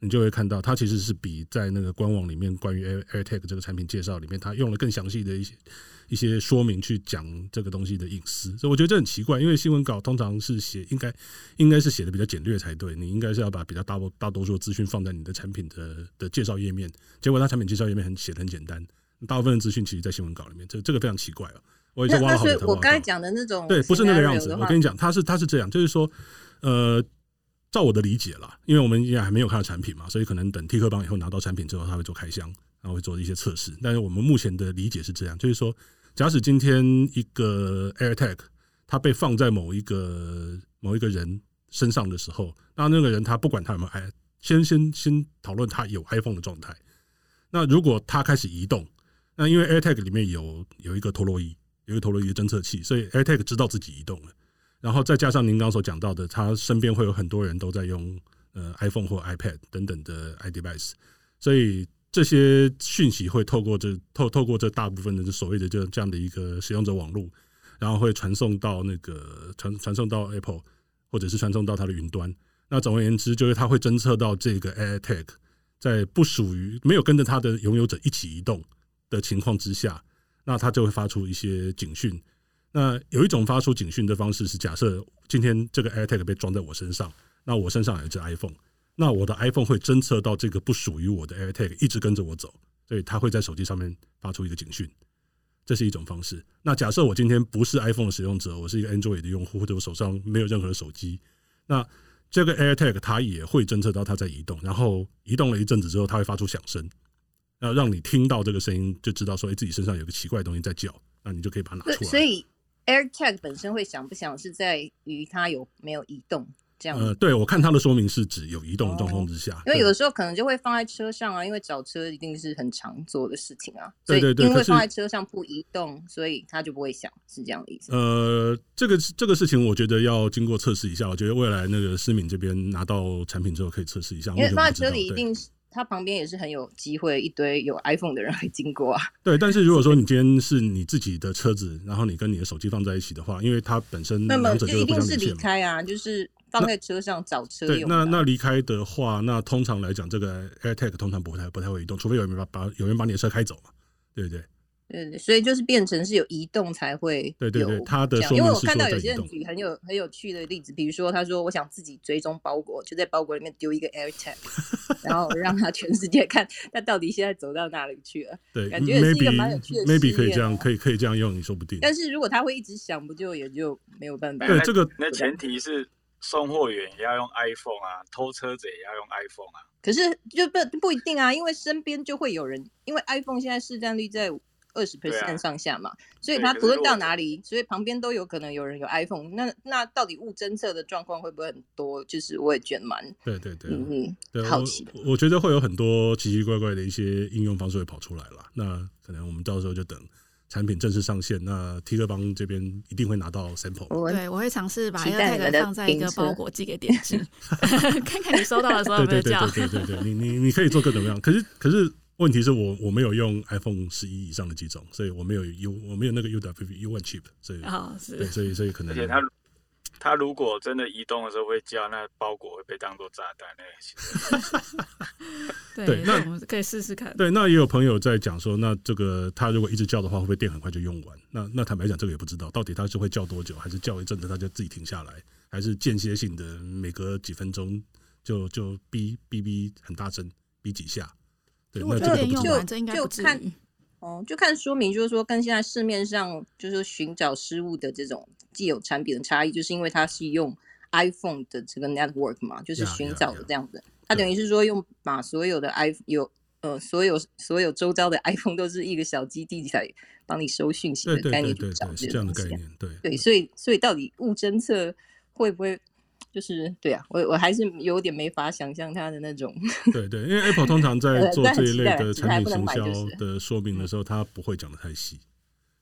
你就会看到，它其实是比在那个官网里面关于 Air AirTag 这个产品介绍里面，它用了更详细的一些一些说明去讲这个东西的隐私。所以我觉得这很奇怪，因为新闻稿通常是写应该应该是写的比较简略才对，你应该是要把比较大多大多数的资讯放在你的产品的的介绍页面。结果它产品介绍页面很写的很简单，大部分的资讯其实在新闻稿里面，这这个非常奇怪啊。我已经挖了好多头。我刚才讲的那种对，不是那个样子。我跟你讲，它是它是这样，就是说，呃。照我的理解啦，因为我们现在还没有看到产品嘛，所以可能等 T 克邦以后拿到产品之后，他会做开箱，然后会做一些测试。但是我们目前的理解是这样，就是说，假使今天一个 AirTag 它被放在某一个某一个人身上的时候，那那个人他不管他有没有 i，先先先讨论他有 iPhone 的状态。那如果他开始移动，那因为 AirTag 里面有有一个陀螺仪，有一个陀螺仪的侦测器，所以 AirTag 知道自己移动了。然后再加上您刚所讲到的，他身边会有很多人都在用呃 iPhone 或 iPad 等等的 iDevice，所以这些讯息会透过这透透过这大部分的所谓的这这样的一个使用者网络，然后会传送到那个传传送到 Apple 或者是传送到它的云端。那总而言之，就是它会侦测到这个 AirTag 在不属于没有跟着它的拥有者一起移动的情况之下，那它就会发出一些警讯。那有一种发出警讯的方式是，假设今天这个 AirTag 被装在我身上，那我身上有一只 iPhone，那我的 iPhone 会侦测到这个不属于我的 AirTag 一直跟着我走，所以它会在手机上面发出一个警讯，这是一种方式。那假设我今天不是 iPhone 的使用者，我是一个 Android 的用户，或者我手上没有任何的手机，那这个 AirTag 它也会侦测到它在移动，然后移动了一阵子之后，它会发出响声，要让你听到这个声音，就知道说，哎，自己身上有个奇怪的东西在叫，那你就可以把它拿出来。所以。AirTag 本身会响不响是在于它有没有移动这样。呃，对，我看它的说明是指有移动的状况之下，哦，因为有的时候可能就会放在车上啊，因为找车一定是很常做的事情啊。对对对，因为放在车上不移动，所以它就不会响，是这样的意思。呃，这个这个事情我觉得要经过测试一下，我觉得未来那个思敏这边拿到产品之后可以测试一下，因为放在车里一定是。它旁边也是很有机会，一堆有 iPhone 的人会经过啊。对，但是如果说你今天是你自己的车子，然后你跟你的手机放在一起的话，因为它本身那么就一定是离开啊，就是放在车上找车用。对，那那离开的话，那通常来讲，这个 AirTag 通常不太不太会移动，除非有人把把有人把你的车开走嘛，对不对？对对，所以就是变成是有移动才会有。对对对，他的因为我看到有些人举很有很有趣的例子，比如说他说我想自己追踪包裹，就在包裹里面丢一个 AirTag，然后让他全世界看他到底现在走到哪里去了。对，感觉也是一个蛮有趣的。Maybe 可以这样，可以可以这样用，你说不定。但是如果他会一直想，不就也就没有办法？对，这个那前提是送货员也要用 iPhone 啊，偷车贼也要用 iPhone 啊。可是就不不一定啊，因为身边就会有人，因为 iPhone 现在市占率在。二十 percent 上下嘛，啊、所以它不论到哪里，所以旁边都有可能有人有 iPhone。那那到底误侦测的状况会不会很多？就是我也觉得蛮对对对，嗯对好奇的我。我觉得会有很多奇奇怪怪的一些应用方式会跑出来了。那可能我们到时候就等产品正式上线，那 T 客邦这边一定会拿到 sample。对，我会尝试把 AirTag 放在一个包裹寄给点知，看看你收到的时候有没有叫。对对对对对，你你你可以做各种各样。可是可是。问题是我我没有用 iPhone 十一以上的几种，所以我没有 U 我没有那个 UWU One chip，所以啊、哦、是，对，所以所以可能。而且它它如果真的移动的时候会叫，那包裹会被当做炸弹 对，对，那我们可以试试看。对，那也有朋友在讲说，那这个他如果一直叫的话，会不会电很快就用完？那那坦白讲，这个也不知道，到底他是会叫多久，还是叫一阵子他就自己停下来，还是间歇性的每隔几分钟就就哔哔哔很大声哔几下？如果这个用完，这应该就看哦，就看说明，就是说跟现在市面上就是寻找失误的这种既有产品的差异，就是因为它是用 iPhone 的这个 network 嘛，就是寻找的这样子。它等于是说用把所有的 iPhone 有呃所有所有周遭的 iPhone 都是一个小基地来帮你收讯息的概念去找这样的概念。对对，所以所以到底误侦测会不会？就是对啊，我我还是有点没法想象它的那种。对对，因为 Apple 通常在 做这一类的产品行销的说明的时候，它不会讲的太细，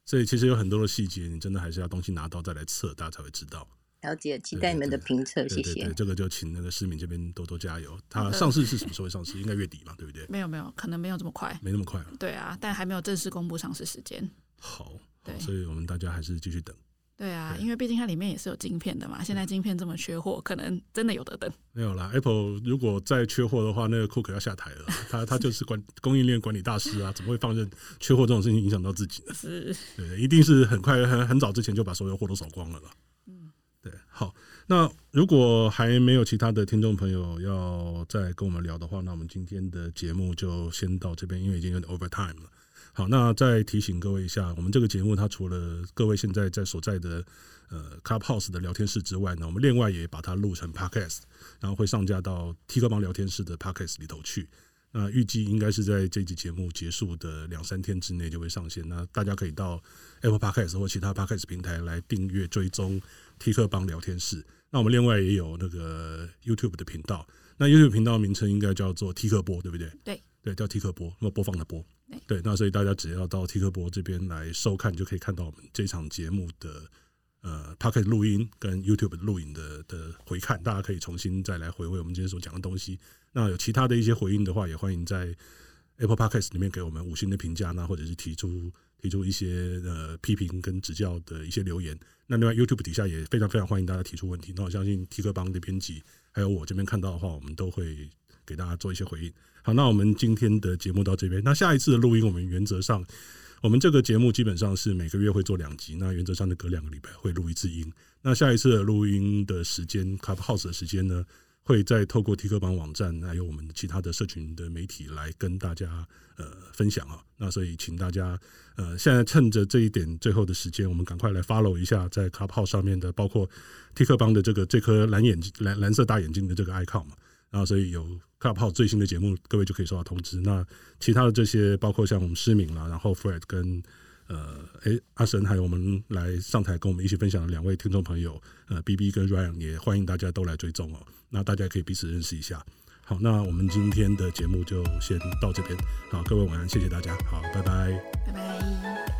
所以其实有很多的细节，你真的还是要东西拿到再来测，大家才会知道。了解，期待你们的评测，谢谢。这个就请那个市民这边多多加油。它上市是什么时候会上市？应该月底嘛，对不对？没有没有，可能没有这么快，没那么快。对啊，但还没有正式公布上市时间。好，对，所以我们大家还是继续等。对啊，因为毕竟它里面也是有晶片的嘛。现在晶片这么缺货，可能真的有的等。没有啦，Apple 如果再缺货的话，那个库克要下台了。他他就是管供应链管理大师啊，怎么会放任缺货这种事情影响到自己呢？是，对，一定是很快很很早之前就把所有货都扫光了啦。嗯，对。好，那如果还没有其他的听众朋友要再跟我们聊的话，那我们今天的节目就先到这边，因为已经有点 overtime 了。好，那再提醒各位一下，我们这个节目它除了各位现在在所在的呃 Clubhouse 的聊天室之外呢，我们另外也把它录成 Podcast，然后会上架到 T 客帮聊天室的 Podcast 里头去。那预计应该是在这集节目结束的两三天之内就会上线。那大家可以到 Apple Podcast 或其他 Podcast 平台来订阅追踪 T 客帮聊天室。那我们另外也有那个 YouTube 的频道，那 YouTube 频道名称应该叫做 T 客播，对不对？对。对，叫 T 客播，那么播放的播，对，那所以大家只要到 T 客播这边来收看，就可以看到我们这场节目的呃 Podcast 录音跟 YouTube 录影的的回看，大家可以重新再来回味我们今天所讲的东西。那有其他的一些回应的话，也欢迎在 Apple Podcast 里面给我们五星的评价，那或者是提出。提出一些呃批评跟指教的一些留言。那另外 YouTube 底下也非常非常欢迎大家提出问题。那我相信 T 克帮的编辑还有我这边看到的话，我们都会给大家做一些回应。好，那我们今天的节目到这边。那下一次的录音，我们原则上，我们这个节目基本上是每个月会做两集。那原则上的隔两个礼拜会录一次音。那下一次的录音的时间，Clubhouse 的时间呢，会再透过 T 客邦网站，还有我们其他的社群的媒体来跟大家呃分享啊。那所以请大家呃现在趁着这一点最后的时间，我们赶快来 follow 一下在 Clubhouse 上面的，包括 T 客邦的这个这颗蓝眼睛蓝蓝色大眼睛的这个 icon 嘛。然后所以有快报最新的节目，各位就可以收到通知。那其他的这些，包括像我们诗敏啦，然后 Fred 跟。呃，诶，阿神还有我们来上台跟我们一起分享的两位听众朋友，呃，B B 跟 Ryan 也欢迎大家都来追踪哦。那大家也可以彼此认识一下。好，那我们今天的节目就先到这边。好，各位晚安，谢谢大家。好，拜拜，拜拜。